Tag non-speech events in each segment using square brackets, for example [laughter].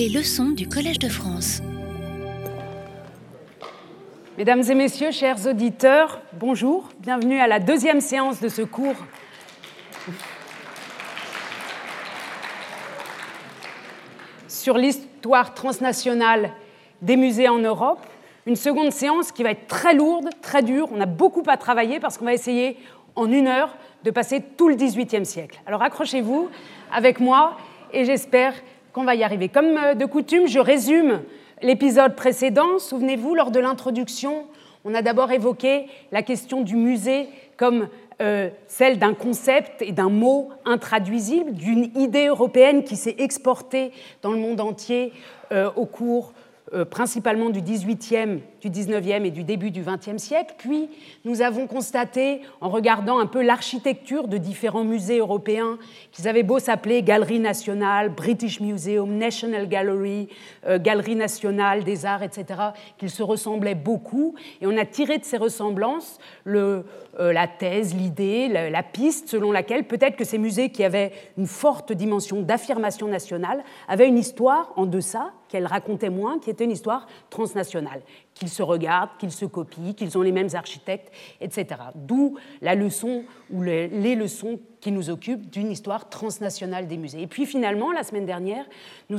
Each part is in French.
Les leçons du Collège de France. Mesdames et messieurs, chers auditeurs, bonjour. Bienvenue à la deuxième séance de ce cours. Sur l'histoire transnationale des musées en Europe. Une seconde séance qui va être très lourde, très dure. On a beaucoup à travailler parce qu'on va essayer en une heure de passer tout le XVIIIe siècle. Alors accrochez-vous avec moi et j'espère qu'on va y arriver. Comme euh, de coutume, je résume l'épisode précédent. Souvenez-vous, lors de l'introduction, on a d'abord évoqué la question du musée comme euh, celle d'un concept et d'un mot intraduisible, d'une idée européenne qui s'est exportée dans le monde entier euh, au cours euh, principalement du 18e, du 19e et du début du 20e siècle. Puis nous avons constaté, en regardant un peu l'architecture de différents musées européens, qu'ils avaient beau s'appeler Galerie nationale, British Museum, National Gallery, euh, Galerie nationale des arts, etc., qu'ils se ressemblaient beaucoup. Et on a tiré de ces ressemblances euh, la thèse, l'idée, la piste selon laquelle peut-être que ces musées qui avaient une forte dimension d'affirmation nationale avaient une histoire en deçà qu'elle racontait moins, qui était une histoire transnationale, qu'ils se regardent, qu'ils se copient, qu'ils ont les mêmes architectes, etc. D'où la leçon ou les, leçons qui nous occupent d'une histoire transnationale des musées. Et puis finalement, la semaine dernière, nous,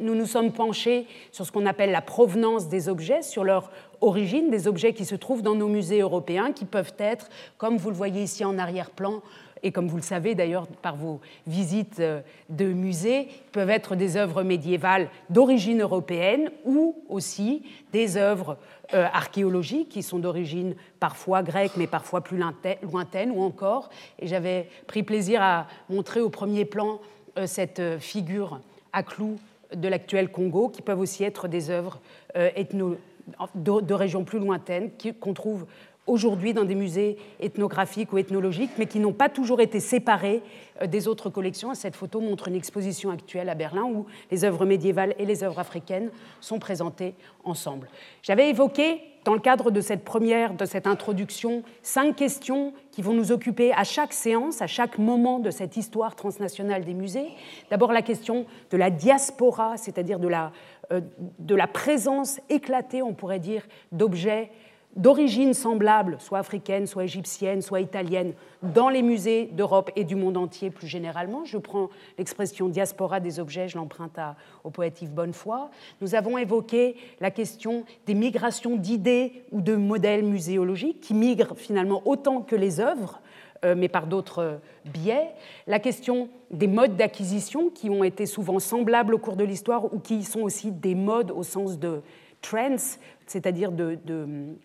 nous sommes penchés sur ce qu'on appelle la provenance des objets, sur leur origine, des objets qui se trouvent dans nos musées européens, qui peuvent être, comme vous le voyez ici en arrière-plan, et comme vous le savez d'ailleurs par vos visites euh, de musées, peuvent être des œuvres médiévales d'origine européenne ou aussi des œuvres euh, archéologiques qui sont d'origine parfois grecque mais parfois plus lointaine ou encore, et j'avais pris plaisir à montrer au premier plan euh, cette figure à clous de l'actuel Congo, qui peuvent aussi être des œuvres de, de régions plus lointaines qu'on trouve aujourd'hui dans des musées ethnographiques ou ethnologiques, mais qui n'ont pas toujours été séparés euh, des autres collections. Cette photo montre une exposition actuelle à Berlin où les œuvres médiévales et les œuvres africaines sont présentées ensemble. J'avais évoqué, dans le cadre de cette première, de cette introduction, cinq questions qui vont nous occuper à chaque séance, à chaque moment de cette histoire transnationale des musées. D'abord la question de la diaspora, c'est-à-dire de la, euh, de la présence éclatée, on pourrait dire, d'objets d'origine semblable, soit africaine, soit égyptienne, soit italienne, dans les musées d'Europe et du monde entier plus généralement. Je prends l'expression diaspora des objets, je l'emprunte au poète Yves Bonnefoy. Nous avons évoqué la question des migrations d'idées ou de modèles muséologiques qui migrent finalement autant que les œuvres, euh, mais par d'autres biais. La question des modes d'acquisition qui ont été souvent semblables au cours de l'histoire ou qui sont aussi des modes au sens de trends, c'est-à-dire de, de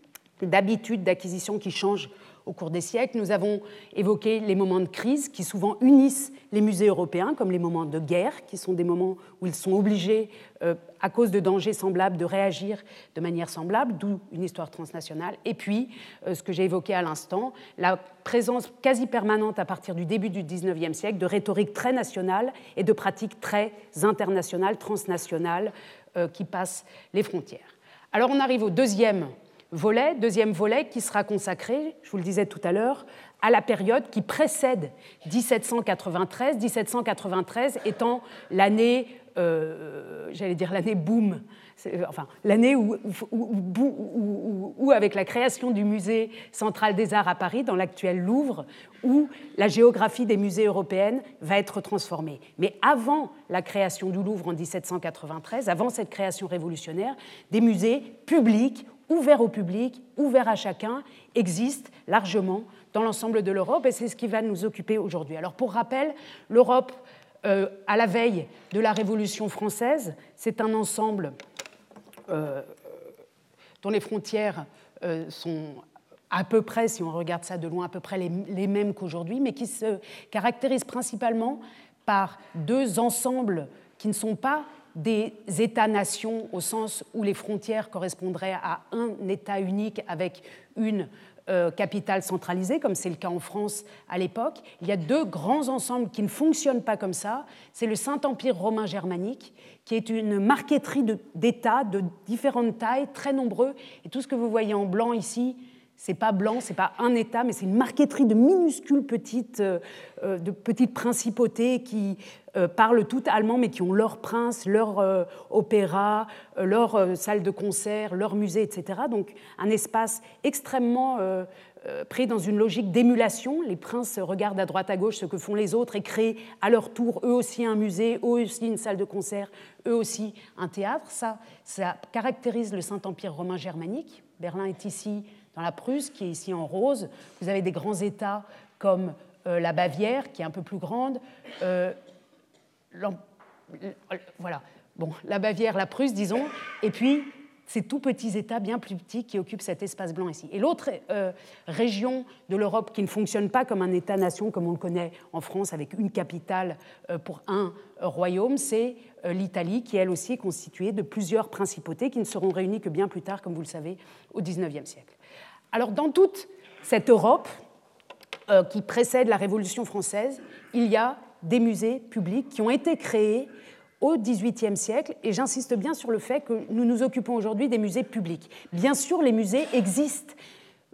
d'habitudes d'acquisition qui changent au cours des siècles. Nous avons évoqué les moments de crise qui souvent unissent les musées européens, comme les moments de guerre, qui sont des moments où ils sont obligés, euh, à cause de dangers semblables, de réagir de manière semblable, d'où une histoire transnationale. Et puis, euh, ce que j'ai évoqué à l'instant, la présence quasi permanente à partir du début du XIXe siècle de rhétorique très nationale et de pratiques très internationales, transnationales, euh, qui passent les frontières. Alors on arrive au deuxième volet, deuxième volet qui sera consacré, je vous le disais tout à l'heure, à la période qui précède 1793, 1793 étant l'année, euh, j'allais dire l'année boom, enfin l'année où, où, avec la création du musée central des arts à Paris, dans l'actuel Louvre, où la géographie des musées européennes va être transformée. Mais avant la création du Louvre en 1793, avant cette création révolutionnaire, des musées publics ouvert au public, ouvert à chacun, existe largement dans l'ensemble de l'Europe et c'est ce qui va nous occuper aujourd'hui. Alors pour rappel, l'Europe, euh, à la veille de la Révolution française, c'est un ensemble euh, dont les frontières euh, sont à peu près, si on regarde ça de loin, à peu près les, les mêmes qu'aujourd'hui, mais qui se caractérise principalement par deux ensembles qui ne sont pas des États-nations au sens où les frontières correspondraient à un État unique avec une euh, capitale centralisée, comme c'est le cas en France à l'époque. Il y a deux grands ensembles qui ne fonctionnent pas comme ça. C'est le Saint-Empire romain germanique, qui est une marqueterie d'États de, différentes tailles, très nombreux. Et tout ce que vous voyez en blanc ici, c'est pas blanc, c'est pas un État, mais c'est une marqueterie de minuscules petites, euh, euh, de petites principautés qui euh, parlent tout allemand, mais qui ont leur prince, leur opéra, leur salle de concert, leur musée, etc. Donc un espace extrêmement pris dans une logique d'émulation. Les princes regardent à droite à gauche ce que font les autres et créent à leur tour eux aussi un musée, eux aussi une salle de concert, eux aussi un théâtre. Ça, ça caractérise le Saint-Empire romain germanique. Berlin est ici dans la Prusse, qui est ici en rose. Vous avez des grands États comme euh, la Bavière, qui est un peu plus grande. Euh, voilà, bon, la Bavière, la Prusse, disons, et puis ces tout petits États bien plus petits qui occupent cet espace blanc ici. Et l'autre euh, région de l'Europe qui ne fonctionne pas comme un État-nation, comme on le connaît en France, avec une capitale pour un royaume, c'est l'Italie, qui elle aussi est constituée de plusieurs principautés qui ne seront réunies que bien plus tard, comme vous le savez, au XIXe siècle. Alors dans toute cette Europe euh, qui précède la Révolution française, il y a des musées publics qui ont été créés au XVIIIe siècle, et j'insiste bien sur le fait que nous nous occupons aujourd'hui des musées publics. Bien sûr, les musées existent,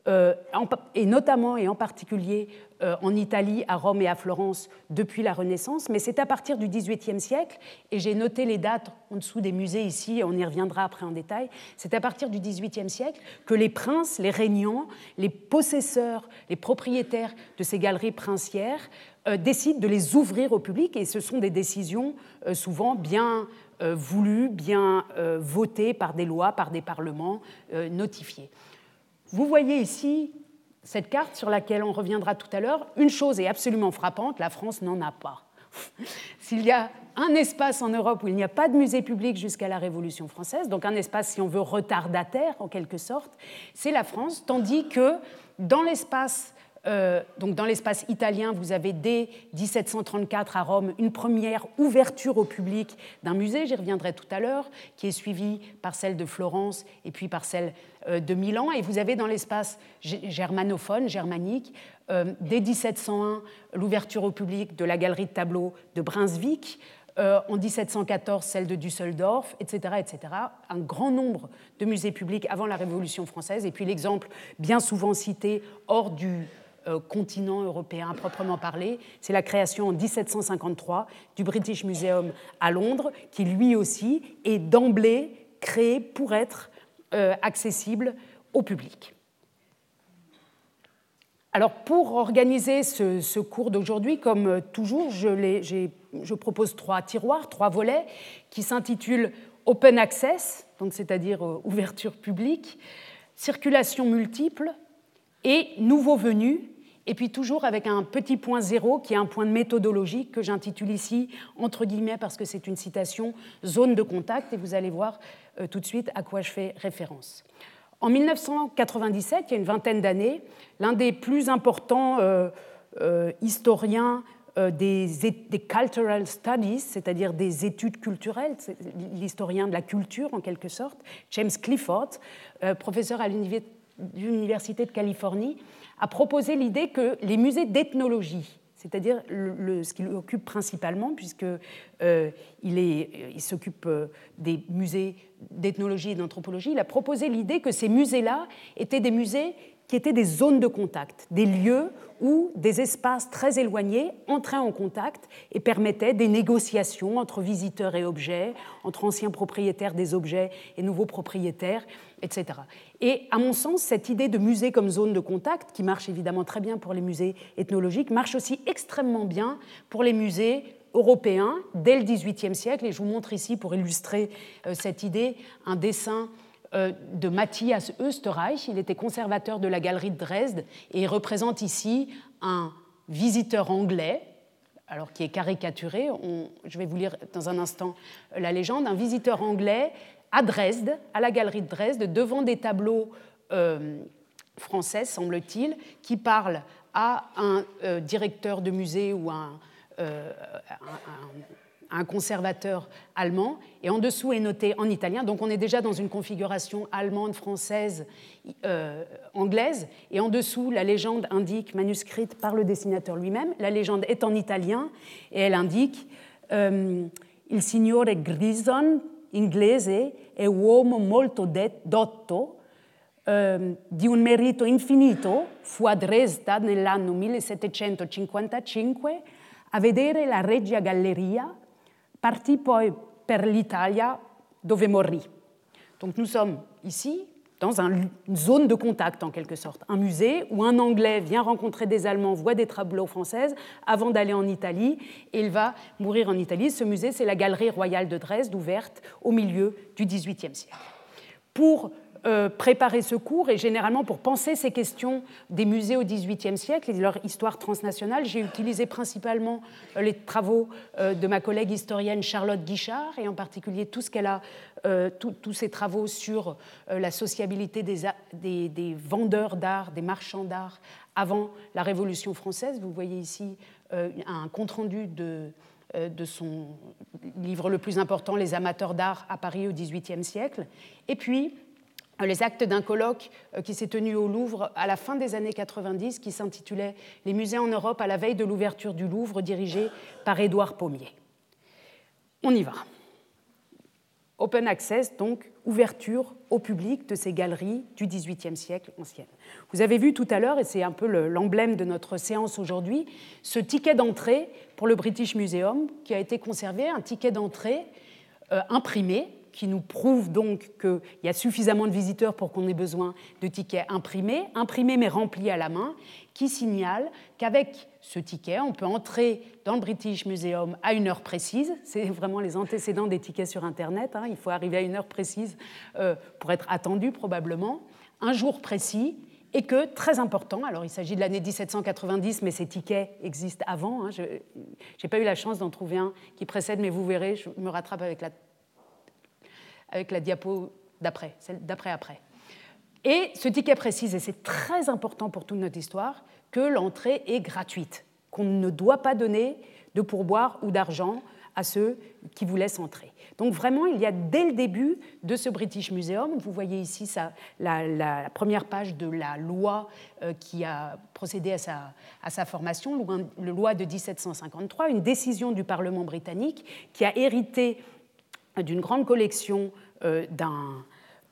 et notamment et en particulier euh, en Italie, à Rome et à Florence depuis la Renaissance, mais c'est à partir du XVIIIe siècle, et j'ai noté les dates en dessous des musées ici, on y reviendra après en détail, c'est à partir du XVIIIe siècle que les princes, les régnants, les possesseurs, les propriétaires de ces galeries princières euh, décident de les ouvrir au public, et ce sont des décisions souvent bien voulues, bien votées par des lois, par des parlements notifiés. Vous voyez ici cette carte sur laquelle on reviendra tout à l'heure. Une chose est absolument frappante, la France n'en a pas. [laughs] S'il y a un espace en Europe où il n'y a pas de musée public jusqu'à la Révolution française, donc un espace, si on veut, retardataire en quelque sorte, c'est la France, tandis que dans l'espace euh, donc dans l'espace italien, vous avez dès 1734 à Rome une première ouverture au public d'un musée, j'y reviendrai tout à l'heure, qui est suivie par celle de Florence et puis par celle euh, de Milan. Et vous avez dans l'espace germanophone, germanique, euh, dès 1701 l'ouverture au public de la galerie de tableaux de Brunswick. en 1714, celle de Düsseldorf, etc., etc. Un grand nombre de musées publics avant la Révolution française. Et puis l'exemple bien souvent cité hors du continent européen à proprement parler. C'est la création en 1753 du British Museum à Londres, qui lui aussi est d'emblée créé pour être euh, accessible au public. Alors pour organiser ce, cours d'aujourd'hui, comme euh, toujours, je, je, propose trois tiroirs, trois volets qui s'intitulent Open Access, donc c'est-à-dire ouverture publique, circulation multiple et nouveaux venus, et puis toujours avec un petit point zéro qui est un point de méthodologie que j'intitule ici, entre guillemets, parce que c'est une citation, zone de contact, et vous allez voir euh, tout de suite à quoi je fais référence. En 1997, il y a une vingtaine d'années, l'un des plus importants euh, euh, historiens des, des, cultural studies, c'est-à-dire des études culturelles, l'historien de la culture en quelque sorte, James Clifford, professeur à l'Université de Californie, a proposé l'idée que les musées d'ethnologie, c'est-à-dire ce qu'il occupe principalement, puisqu'il euh, il s'occupe euh, des musées d'ethnologie et d'anthropologie, il a proposé l'idée que ces musées-là étaient des musées qui étaient des zones de contact, des lieux où des espaces très éloignés entraient en contact et permettaient des négociations entre visiteurs et objets, entre anciens propriétaires des objets et nouveaux propriétaires, etc. Et à mon sens, cette idée de musée comme zone de contact, qui marche évidemment très bien pour les musées ethnologiques, marche aussi extrêmement bien pour les musées européens dès le XVIIIe siècle. Et je vous montre ici, pour illustrer euh, cette idée, un dessin euh, de Matthias Österreich. Il était conservateur de la galerie de Dresde et représente ici un visiteur anglais, alors qui est caricaturé. je vais vous lire dans un instant la légende. Un visiteur anglais à Dresde, à la galerie de Dresde, devant des tableaux euh, français, semble-t-il, qui parlent à un euh, directeur de musée ou un, un un conservateur allemand, et en dessous est noté en italien. Donc on est déjà dans une configuration allemande, française, euh, anglaise, et en dessous la légende indique, manuscrite par le dessinateur lui-même, la légende est en italien, et elle indique euh, Il signore Grison, inglese, è uomo molto dotto, eh, di un merito infinito, fu a Dresda nell'anno 1755 a vedere la Regia Galleria, partì poi per l'Italia dove morì. Donc nous sommes ici dans une zone de contact en quelque sorte, un musée où un Anglais vient rencontrer des Allemands, voit des tableaux françaises avant d'aller en Italie et il va mourir en Italie. Ce musée, c'est la Galerie royale de Dresde, ouverte au milieu du XVIIIe siècle. Pour préparer ce cours et généralement pour penser ces questions des musées au XVIIIe siècle et de leur histoire transnationale, j'ai utilisé principalement euh, les travaux euh, de ma collègue historienne Charlotte Guichard et en particulier tout ce qu'elle a, tous ses travaux sur la sociabilité des vendeurs d'art, des marchands d'art avant la Révolution française. Vous voyez ici un compte-rendu de, de son livre le plus important, Les amateurs d'art à Paris au XVIIIe siècle. Et puis, les actes d'un colloque euh, qui s'est tenu au Louvre à la fin des années 90, qui s'intitulait Les musées en Europe à la veille de l'ouverture du Louvre, dirigé par Édouard Pommier. On y va. Open access, donc ouverture au public de ces galeries du XVIIIe siècle anciennes. Vous avez vu tout à l'heure, et c'est un peu l'emblème de notre séance aujourd'hui, ce ticket d'entrée pour le British Museum qui a été conservé, un ticket d'entrée euh, imprimé qui nous prouve donc qu'il y a suffisamment de visiteurs pour qu'on ait besoin de tickets imprimés, imprimés mais remplis à la main, qui signale qu'avec ce ticket, on peut entrer dans le British Museum à une heure précise. C'est vraiment les antécédents des tickets sur Internet. Hein. Il faut arriver à une heure précise euh, pour être attendu probablement, un jour précis, et que, très important, alors il s'agit de l'année 1790, mais ces tickets existent avant. Hein. Je n'ai pas eu la chance d'en trouver un qui précède, mais vous verrez, je me rattrape avec la avec la diapo d'après, celle d'après-après. Et ce ticket précise, et c'est très important pour toute notre histoire, que l'entrée est gratuite, qu'on ne doit pas donner de pourboire ou d'argent à ceux qui vous laissent entrer. Donc vraiment, il y a dès le début de ce British Museum, vous voyez ici ça, la, première page de la loi euh, qui a procédé à sa, à sa formation, la loi de 1753, une décision du Parlement britannique qui a hérité d'une grande collection euh,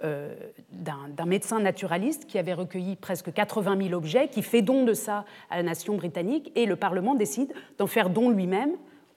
euh, d'un médecin naturaliste qui avait recueilli presque 80 000 objets, qui fait don de ça à la nation britannique, et le Parlement décide d'en faire don lui-même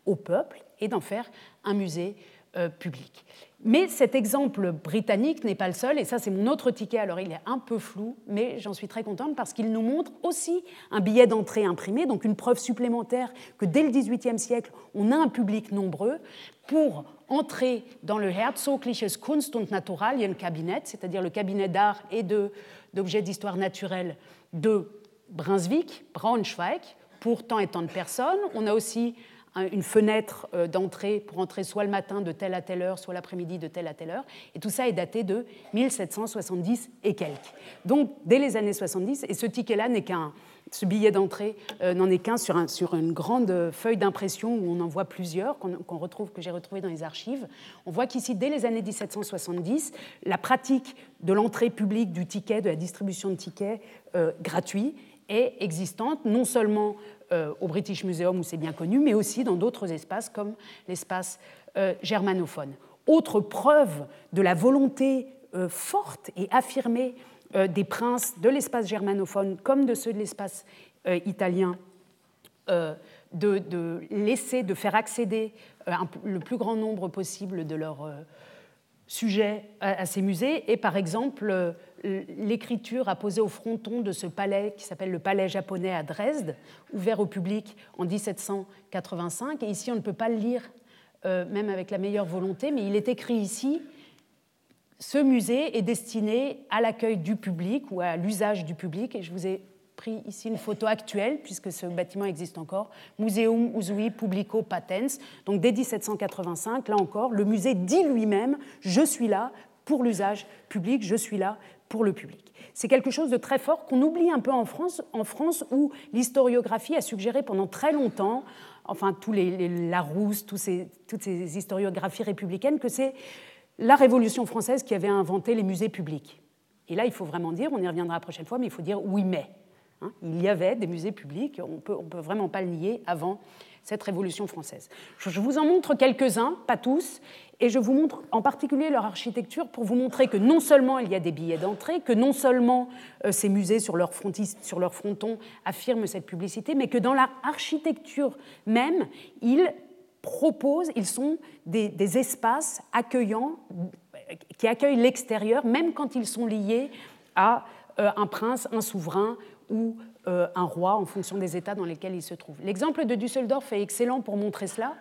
au peuple et d'en faire un musée euh, public. Mais cet exemple britannique n'est pas le seul, et ça c'est mon autre ticket, alors il est un peu flou, mais j'en suis très contente parce qu'il nous montre aussi un billet d'entrée imprimé, donc une preuve supplémentaire que dès le XVIIIe siècle, on a un public nombreux pour entrer dans le Herzogliches Kunst- und Naturalienkabinet, c'est-à-dire le cabinet d'art et d'objets d'histoire naturelle de Brunswick, Braunschweig, pour tant et tant de personnes. On a aussi une fenêtre euh, d'entrée pour entrer soit le matin de telle à telle heure, soit l'après-midi de telle à telle heure. Et tout ça est daté de 1770 et quelques. Donc dès les années 70, et ce ticket-là n'est qu'un, ce billet d'entrée euh, n'en est qu'un sur, une grande feuille d'impression où on en voit plusieurs, qu'on, retrouve, que j'ai retrouvé dans les archives. On voit qu'ici, dès les années 1770, la pratique de l'entrée publique du ticket, de la distribution de tickets euh, gratuits, est existante, non seulement euh, au British Museum où c'est bien connu, mais aussi dans d'autres espaces comme l'espace euh, germanophone. Autre preuve de la volonté euh, forte et affirmée des princes de l'espace germanophone comme de ceux de l'espace italien de, de, laisser, de faire accéder le plus grand nombre possible de leurs sujets à, ces musées et par exemple l'écriture apposée au fronton de ce palais qui s'appelle le palais japonais à Dresde, ouvert au public en 1785. Et ici, on ne peut pas le lire, euh, même avec la meilleure volonté, mais il est écrit ici ce musée est destiné à l'accueil du public ou à l'usage du public. Et je vous ai pris ici une photo actuelle, puisque ce bâtiment existe encore, Museum Usui Publico Patens. Donc dès 1785, là encore, le musée dit lui-même Je suis là pour l'usage public, je suis là pour le public. C'est quelque chose de très fort qu'on oublie un peu en France, en France où l'historiographie a suggéré pendant très longtemps, enfin tous les, Larousse, tous ces, toutes ces historiographies républicaines, que c'est la Révolution française qui avait inventé les musées publics. Et là, il faut vraiment dire, on y reviendra la prochaine fois, mais il faut dire oui mais. Hein. il y avait des musées publics, on peut, ne peut vraiment pas le nier, avant cette Révolution française. Je vous en montre quelques-uns, pas tous, et je vous montre en particulier leur architecture pour vous montrer que non seulement il y a des billets d'entrée, que non seulement euh, ces musées sur leur, sur leur fronton affirment cette publicité, mais que dans l'architecture même, ils proposent, ils sont des, espaces accueillants qui accueillent l'extérieur, même quand ils sont liés à euh, un prince, un souverain ou euh, un roi en fonction des États dans lesquels ils se trouvent. L'exemple de Düsseldorf est excellent pour montrer cela.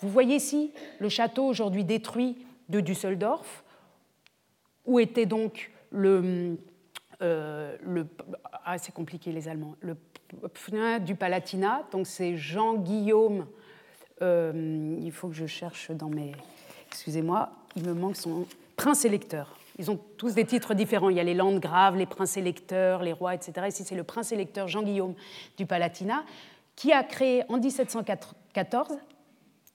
Vous voyez ici le château aujourd'hui détruit de Düsseldorf, où était donc le, euh, ah, c'est compliqué les Allemands, le du Palatinat, donc c'est Jean-Guillaume, euh, il faut que je cherche dans mes, excusez-moi, il me manque son prince électeur. Ils ont tous des titres différents. Il y a les landgraves, les princes électeurs, les rois, etc. Ici, c'est le prince électeur Jean-Guillaume du Palatinat qui a créé en 1714,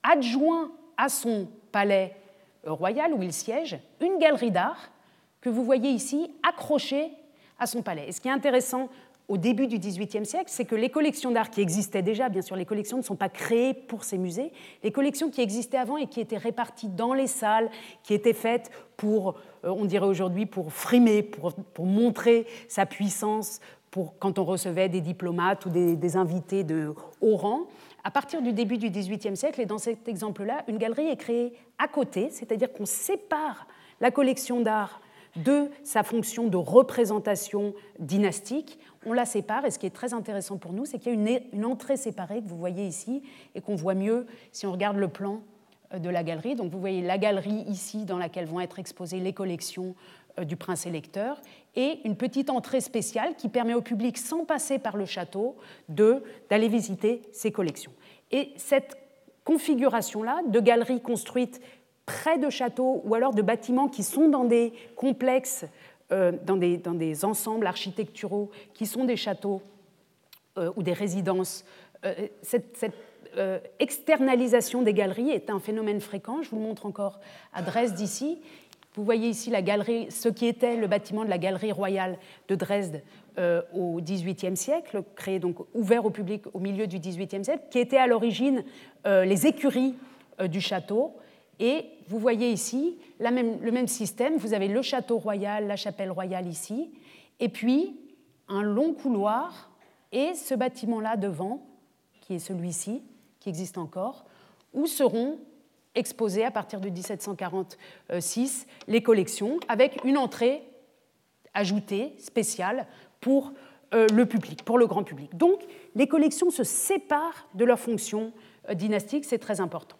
adjoint à son palais royal où il siège, une galerie d'art que vous voyez ici accrochée à son palais. Et ce qui est intéressant au début du XVIIIe siècle, c'est que les collections d'art qui existaient déjà, bien sûr, les collections ne sont pas créées pour ces musées, les collections qui existaient avant et qui étaient réparties dans les salles, qui étaient faites pour, euh, on dirait aujourd'hui, pour frimer, pour, montrer sa puissance, pour quand on recevait des diplomates ou des, des invités de haut rang. À partir du début du XVIIIe siècle, et dans cet exemple-là, une galerie est créée à côté, c'est-à-dire qu'on sépare la collection d'art de sa fonction de représentation dynastique on la sépare. Et ce qui est très intéressant pour nous, c'est qu'il y a une, entrée séparée que vous voyez ici et qu'on voit mieux si on regarde le plan euh, de la galerie. Donc vous voyez la galerie ici dans laquelle vont être exposées les collections euh, du prince électeur et une petite entrée spéciale qui permet au public, sans passer par le château, d'aller visiter ces collections. Et cette configuration-là de galeries construites près de châteaux ou alors de bâtiments qui sont dans des complexes dans des, dans, des, ensembles architecturaux qui sont des châteaux euh, ou des résidences. Euh, cette, externalisation des galeries est un phénomène fréquent. Je vous le montre encore à Dresde ici. Vous voyez ici la galerie, ce qui était le bâtiment de la galerie royale de Dresde au XVIIIe siècle, créé donc ouvert au public au milieu du XVIIIe siècle, qui était à l'origine les écuries du château. Et vous voyez ici le même système. Vous avez le château royal, la chapelle royale ici, et puis un long couloir et ce bâtiment-là devant, qui est celui-ci, qui existe encore, où seront exposées à partir de 1746 les collections, avec une entrée ajoutée, spéciale, pour euh, le public, pour le grand public. Donc, les collections se séparent de leur fonction euh, dynastique, c'est très important.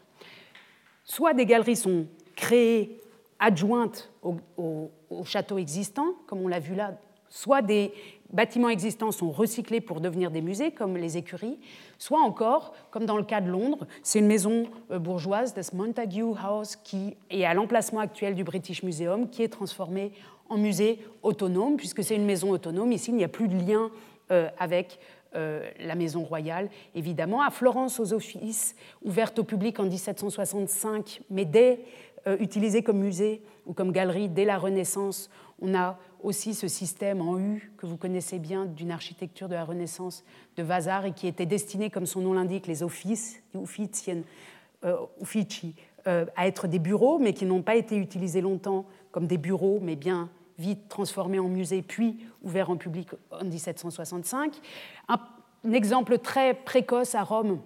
Soit des galeries sont créées adjointes au, château existant, comme on l'a vu là, soit des bâtiments existants sont recyclés pour devenir des musées, comme les écuries, soit encore, comme dans le cas de Londres, c'est une maison euh, bourgeoise, the Montague House, qui est à l'emplacement actuel du British Museum, qui est transformée en musée autonome, puisque c'est une maison autonome. Ici, il n'y a plus de lien euh, avec euh, la maison royale, évidemment. À Florence, aux offices, ouvertes au public en 1765, mais dès euh, utilisée comme musée ou comme galerie dès la Renaissance, on a aussi ce système en U que vous connaissez bien d'une architecture de la Renaissance de Vasar et qui était destiné, comme son nom l'indique, les offices, euh, uffici, à être des bureaux, mais qui n'ont pas été utilisés longtemps comme des bureaux, mais bien vite transformé en musée, puis ouvert en public en 1765. Un, exemple très précoce à Rome,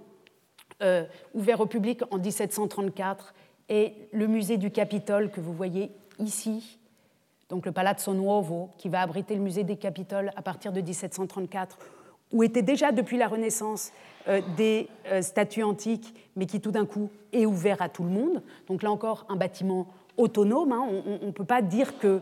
euh, ouvert au public en 1734, est le musée du Capitole que vous voyez ici, donc le Palazzo Nuovo, qui va abriter le musée des Capitoles à partir de 1734, où étaient déjà depuis la Renaissance euh, des euh, statues antiques, mais qui tout d'un coup est ouvert à tout le monde. Donc là encore, un bâtiment autonome. Hein. On ne peut pas dire que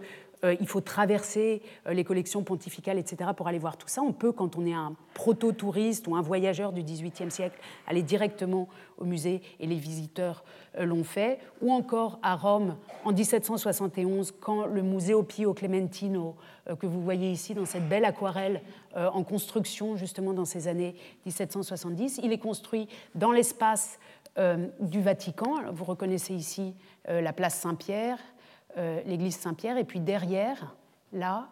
il faut traverser euh, les collections pontificales, etc., pour aller voir tout ça. On peut, quand on est un proto-touriste ou un voyageur du XVIIIe siècle, aller directement au musée, et les visiteurs euh, l'ont fait. Ou encore à Rome, en 1771, quand le Museo Pio Clementino, que vous voyez ici dans cette belle aquarelle en construction, justement dans ces années 1770, il est construit dans l'espace du Vatican. Vous reconnaissez ici la place Saint-Pierre, euh, l'église Saint-Pierre, et puis derrière, là,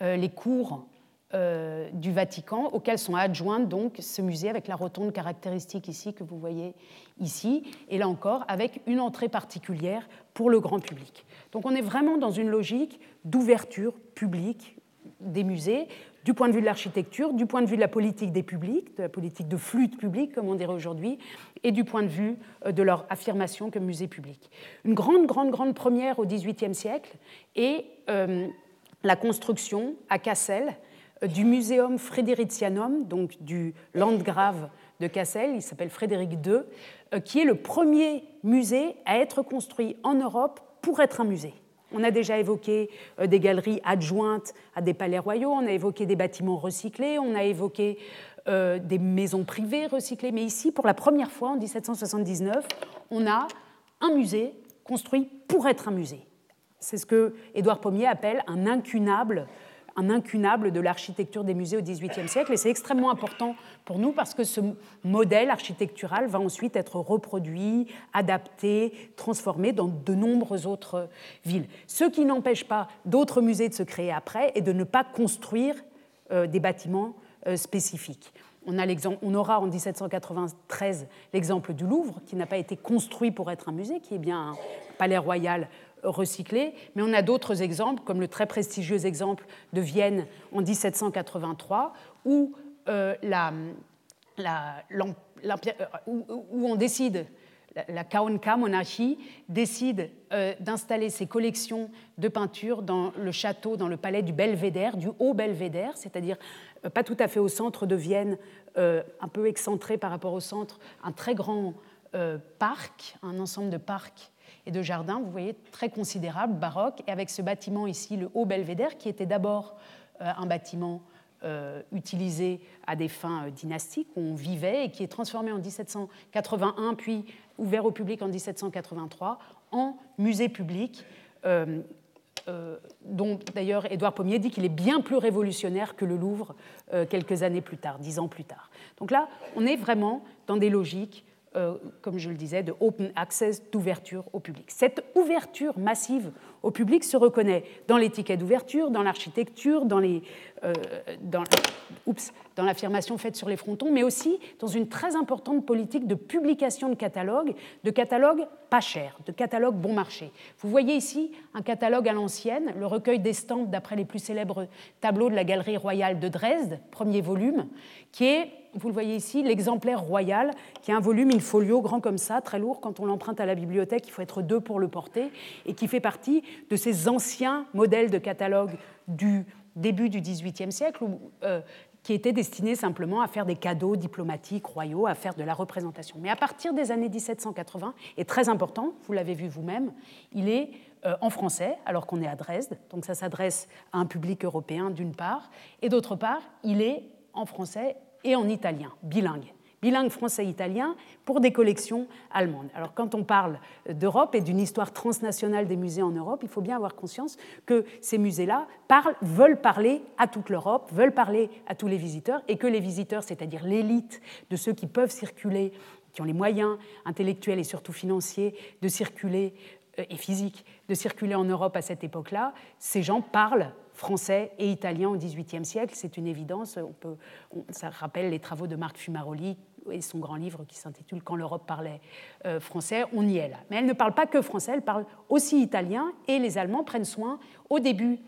euh, les cours euh, du Vatican, auquel sont adjointes donc ce musée avec la rotonde caractéristique ici que vous voyez ici, et là encore avec une entrée particulière pour le grand public. Donc on est vraiment dans une logique d'ouverture publique des musées, du point de vue de l'architecture, du point de vue de la politique des publics, de la politique de flux de public, comme on dirait aujourd'hui, et du point de vue euh, de leur affirmation comme musée public. Une grande, grande, grande première au XVIIIe siècle est euh, la construction à Cassel du Muséum Fredericianum, donc du Landgrave de Cassel, il s'appelle Frédéric II, euh, qui est le premier musée à être construit en Europe pour être un musée. On a déjà évoqué euh, des galeries adjointes à des palais royaux, on a évoqué des bâtiments recyclés, on a évoqué euh, des maisons privées recyclées, mais ici, pour la première fois en 1779, on a un musée construit pour être un musée. C'est ce que Édouard Pommier appelle un incunable un incunable de l'architecture des musées au XVIIIe siècle. Et c'est extrêmement important pour nous parce que ce modèle architectural va ensuite être reproduit, adapté, transformé dans de nombreuses autres villes. Ce qui n'empêche pas d'autres musées de se créer après et de ne pas construire euh, des bâtiments euh, spécifiques. On, a on, aura en 1793 l'exemple du Louvre, qui n'a pas été construit pour être un musée, qui est bien un palais royal recyclés, mais on a d'autres exemples, comme le très prestigieux exemple de Vienne en 1783, où, euh, la, euh, où, on décide, la Kaonka monarchie décide euh, d'installer ses collections de peintures dans le château, dans le palais du Belvédère, du Haut Belvédère, c'est-à-dire pas tout à fait au centre de Vienne, un peu excentré par rapport au centre, un très grand parc, un ensemble de parcs et de jardins, vous voyez, très considérable, baroque, et avec ce bâtiment ici, le Haut Belvédère, qui était d'abord euh, un bâtiment euh, utilisé à des fins euh, dynastiques, où on vivait, et qui est transformé en 1781, puis ouvert au public en 1783, en musée public. dont d'ailleurs Édouard Pommier dit qu'il est bien plus révolutionnaire que le Louvre quelques années plus tard, dix ans plus tard. Donc là, on est vraiment dans des logiques comme je le disais, de open access, d'ouverture au public. Cette ouverture massive au public se reconnaît dans l'étiquette d'ouverture, dans l'architecture, dans, les, euh, dans, dans l'affirmation faite sur les frontons, mais aussi dans une très importante politique de publication de catalogues, de catalogues pas chers, de catalogues bon marché. Vous voyez ici un catalogue à l'ancienne, le recueil d'estampes d'après les plus célèbres tableaux de la Galerie royale de Dresde, premier volume, qui est vous le voyez ici, l'exemplaire royal, qui est un volume in folio grand comme ça, très lourd. Quand on l'emprunte à la bibliothèque, il faut être deux pour le porter, et qui fait partie de ces anciens modèles de catalogue du début du XVIIIe siècle, euh, qui étaient destinés simplement à faire des cadeaux diplomatiques, royaux, à faire de la représentation. Mais à partir des années 1780, et très important, vous l'avez vu vous-même, il est euh, en français, alors qu'on est à Dresde, donc ça s'adresse à un public européen d'une part, et d'autre part, il est en français et en italien, bilingue. Bilingue français-italien pour des collections allemandes. Alors quand on parle d'Europe et d'une histoire transnationale des musées en Europe, il faut bien avoir conscience que ces musées-là veulent parler à toute l'Europe, veulent parler à tous les visiteurs, et que les visiteurs, c'est-à-dire l'élite de ceux qui peuvent circuler, qui ont les moyens intellectuels et surtout financiers de circuler euh, et physiques de circuler en Europe à cette époque-là, ces gens parlent français et italien au XVIIIe siècle. C'est une évidence. On peut, ça rappelle les travaux de Marc Fumaroli et son grand livre qui s'intitule Quand l'Europe parlait euh, français. On y est là. Mais elle ne parle pas que français, elle parle aussi italien. Et les Allemands prennent soin, au début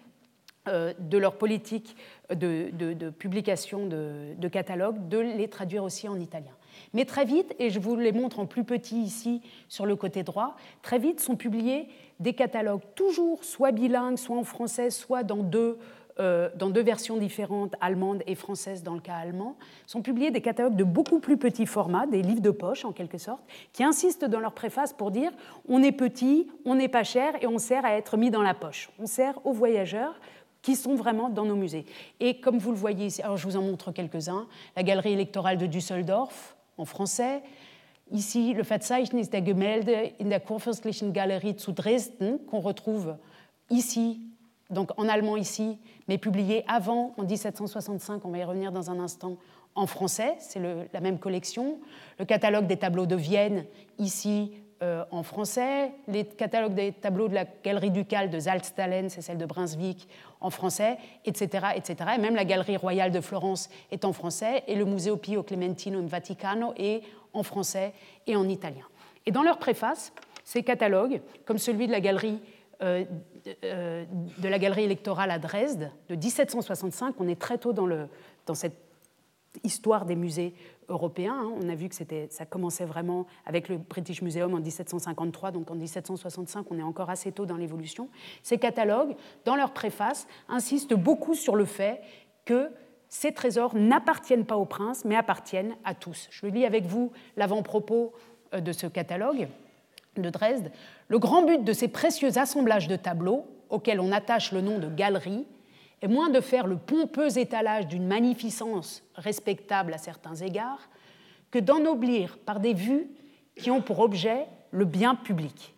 euh, de leur politique de, publication de, de catalogues, de les traduire aussi en italien. Mais très vite, et je vous les montre en plus petit ici sur le côté droit, très vite sont publiés des catalogues toujours soit bilingues, soit en français, soit dans deux, euh, dans deux versions différentes, allemandes et françaises dans le cas allemand, sont publiés des catalogues de beaucoup plus petits formats, des livres de poche en quelque sorte, qui insistent dans leur préface pour dire on est petit, on n'est pas cher et on sert à être mis dans la poche. On sert aux voyageurs qui sont vraiment dans nos musées. Et comme vous le voyez ici, alors je vous en montre quelques-uns, la galerie électorale de Düsseldorf en français, Ici, le Verzeichnis der Gemälde in der Kurfürstlichen Galerie zu Dresden, qu'on retrouve ici, donc en allemand ici, mais publié avant, en 1765, on va y revenir dans un instant, en français, c'est la même collection. Le catalogue des tableaux de Vienne, ici, euh, en français, les catalogues des tableaux de la Galerie ducale de Zaltstalen, c'est celle de Brunswick, en français, etc., etc. Et même la Galerie royale de Florence est en français, et le Museo Pio Clementino in Vaticano est en français et en italien. Et dans leur préface, ces catalogues, comme celui de la Galerie euh, euh, la galerie électorale à Dresde de 1765. On est très tôt dans cette histoire des musées Hein. On a vu que ça commençait vraiment avec le British Museum en 1753, donc en 1765, on est encore assez tôt dans l'évolution. Ces catalogues, dans leur préface, insistent beaucoup sur le fait que ces trésors n'appartiennent pas au prince, mais appartiennent à tous. Je lis avec vous l'avant-propos euh, de ce catalogue de Dresde. Le grand but de ces précieux assemblages de tableaux, auxquels on attache le nom de galerie, est moins de faire le pompeux étalage d'une magnificence respectable à certains égards, que d'ennoblir par des vues qui ont pour objet le bien public.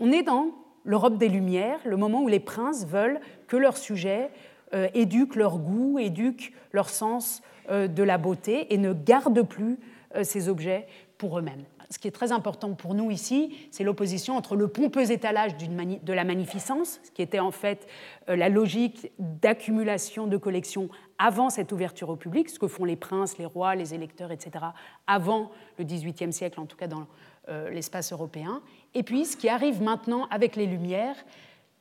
On est dans l'Europe des Lumières, le moment où les princes veulent que leurs sujets euh, éduquent leur goût, éduquent leur sens euh, de la beauté et ne gardent plus euh, ces objets pour eux-mêmes ce qui est très important pour nous ici, c'est l'opposition entre le pompeux étalage de la magnificence, ce qui était en fait euh, la logique d'accumulation de collections avant cette ouverture au public, ce que font les princes, les rois, les électeurs, etc., avant le XVIIIe siècle, en tout cas dans euh, l'espace européen, et puis ce qui arrive maintenant avec les Lumières,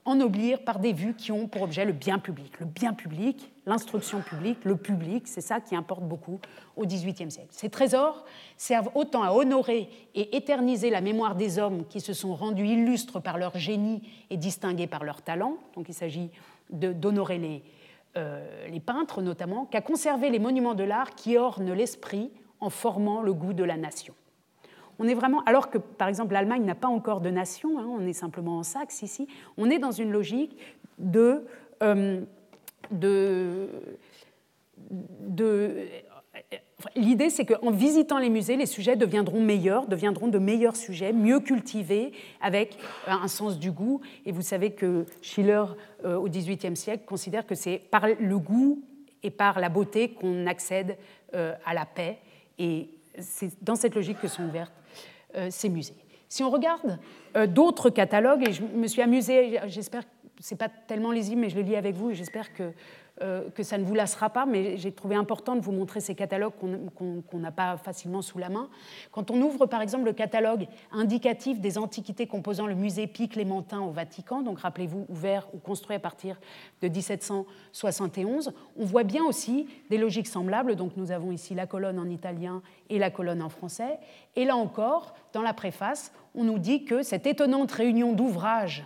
ennoblir par des vues qui ont pour objet le bien public. Le bien public, l'instruction publique, le public, c'est ça qui importe beaucoup au XVIIIe siècle. Ces trésors servent autant à honorer et éterniser la mémoire des hommes qui se sont rendus illustres par leur génie et distingués par leur talent, donc il s'agit d'honorer les, euh, les peintres notamment, qu'à conserver les monuments de l'art qui ornent l'esprit en formant le goût de la nation. On est vraiment, alors que par exemple l'Allemagne n'a pas encore de nation, hein, on est simplement en Saxe ici, on est dans une logique de, euh, L'idée, c'est qu'en visitant les musées, les sujets deviendront meilleurs, deviendront de meilleurs sujets, mieux cultivés, avec un sens du goût. Et vous savez que Schiller, euh, au XVIIIe siècle, considère que c'est par le goût et par la beauté qu'on accède euh, à la paix. Et c'est dans cette logique que sont ouvertes euh, ces musées. Si on regarde d'autres catalogues, et je me suis amusée, j'espère que ce n'est pas tellement lisible, mais je le lis avec vous et j'espère que euh, que ça ne vous lassera pas, mais j'ai trouvé important de vous montrer ces catalogues qu'on n'a pas facilement sous la main. Quand on ouvre par exemple le catalogue indicatif des antiquités composant le musée Pie Clémentin au Vatican, donc rappelez-vous, ouvert ou construit à partir de 1771, on voit bien aussi des logiques semblables. Donc nous avons ici la colonne en italien et la colonne en français. Et là encore, dans la préface, on nous dit que cette étonnante réunion d'ouvrages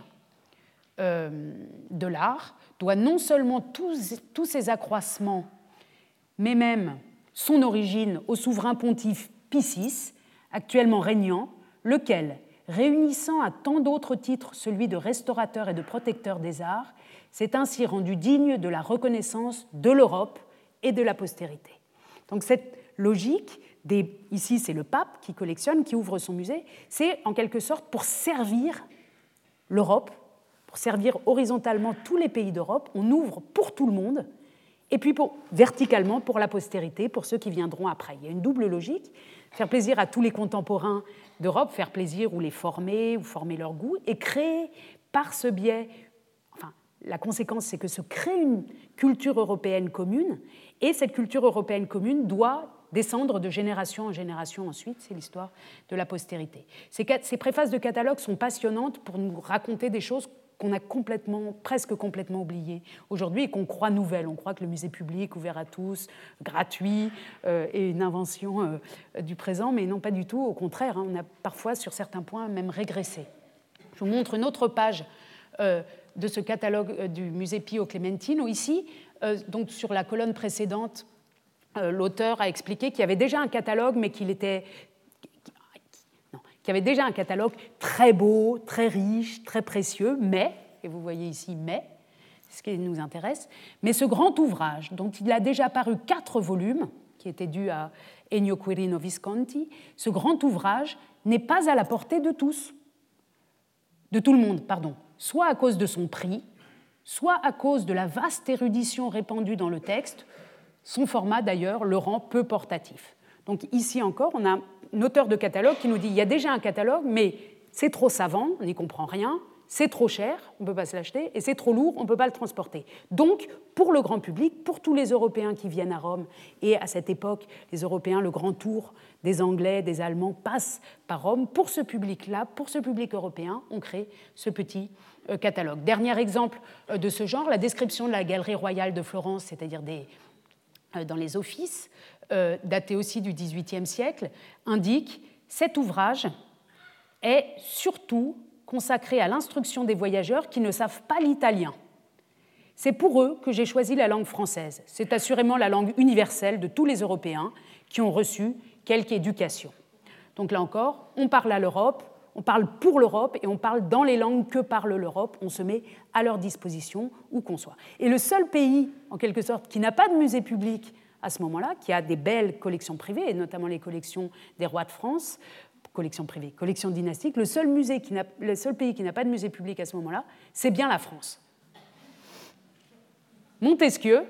de l'art doit non seulement tous, ces accroissements, mais même son origine au souverain pontife Pie VI, actuellement régnant, lequel, réunissant à tant d'autres titres celui de restaurateur et de protecteur des arts, s'est ainsi rendu digne de la reconnaissance de l'Europe et de la postérité. Donc cette logique, ici c'est le pape qui collectionne, qui ouvre son musée, c'est en quelque sorte pour servir l'Europe pour servir horizontalement tous les pays d'Europe, on ouvre pour tout le monde, et puis pour, verticalement pour la postérité, pour ceux qui viendront après. Il y a une double logique, faire plaisir à tous les contemporains d'Europe, faire plaisir ou les former, ou former leur goût, et créer par ce biais, la conséquence c'est que se crée une culture européenne commune, et cette culture européenne commune doit descendre de génération en génération ensuite, c'est l'histoire de la postérité. Ces préfaces de catalogue sont passionnantes pour nous raconter des choses qu'on a complètement, presque complètement oublié aujourd'hui et qu'on croit nouvelle. On croit que le musée public, ouvert à tous, gratuit, euh, est une invention euh, du présent, mais non pas du tout. Au contraire, hein, on a parfois, sur certains points, même régressé. Je vous montre une autre page euh, de ce catalogue du musée Pio Clementino. Ici, donc sur la colonne précédente, l'auteur a expliqué qu'il y avait déjà un catalogue, mais qu'il était qui avait déjà un catalogue très beau, très riche, très précieux, mais, et vous voyez ici mais, ce qui nous intéresse, mais ce grand ouvrage, dont il a déjà paru quatre volumes, qui était dû à Ennio Quirino Visconti, ce grand ouvrage n'est pas à la portée de tous, de tout le monde, pardon, soit à cause de son prix, soit à cause de la vaste érudition répandue dans le texte, son format d'ailleurs le rend peu portatif. Donc ici encore, on a auteur de catalogue qui nous dit il y a déjà un catalogue, mais c'est trop savant, on n'y comprend rien, c'est trop cher, on ne peut pas se l'acheter, et c'est trop lourd, on ne peut pas le transporter. Donc, pour le grand public, pour tous les Européens qui viennent à Rome, et à cette époque, les Européens, le grand tour des Anglais, des Allemands passe par Rome, pour ce public-là, pour ce public européen, on crée ce petit euh, catalogue. Dernier exemple euh, de ce genre, la description de la Galerie royale de Florence, c'est-à-dire euh, dans les offices, daté aussi du XVIIIe siècle, indique cet ouvrage est surtout consacré à l'instruction des voyageurs qui ne savent pas l'italien. C'est pour eux que j'ai choisi la langue française. C'est assurément la langue universelle de tous les Européens qui ont reçu quelque éducation. Donc là encore, on parle à l'Europe, on parle pour l'Europe et on parle dans les langues que parle l'Europe, on se met à leur disposition où qu'on soit. Et le seul pays, en quelque sorte, qui n'a pas de musée public à ce moment-là, qui a des belles collections privées, et notamment les collections des rois de France, collections privées, collections dynastiques, le seul, musée le seul pays qui n'a pas de musée public à ce moment-là, c'est bien la France. Montesquieu,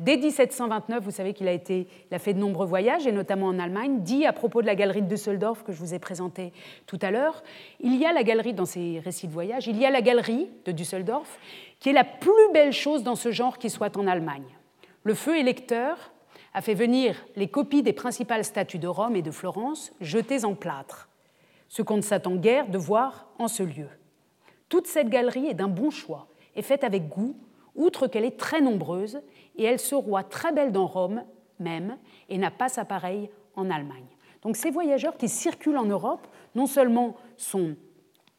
Dès 1729, vous savez qu'il a, a fait de nombreux voyages, et notamment en Allemagne, dit à propos de la galerie de Düsseldorf que je vous ai présentée tout à l'heure, il y a la galerie, dans ses récits de voyage, il y a la galerie de Düsseldorf, qui est la plus belle chose dans ce genre qui soit en Allemagne. Le feu électeur a fait venir les copies des principales statues de Rome et de Florence jetées en plâtre, ce qu'on ne s'attend guère de voir en ce lieu. Toute cette galerie est d'un bon choix et faite avec goût, outre qu'elle est très nombreuse et elle se roi très belle dans Rome même et n'a pas sa pareille en Allemagne. Donc ces voyageurs qui circulent en Europe, non seulement sont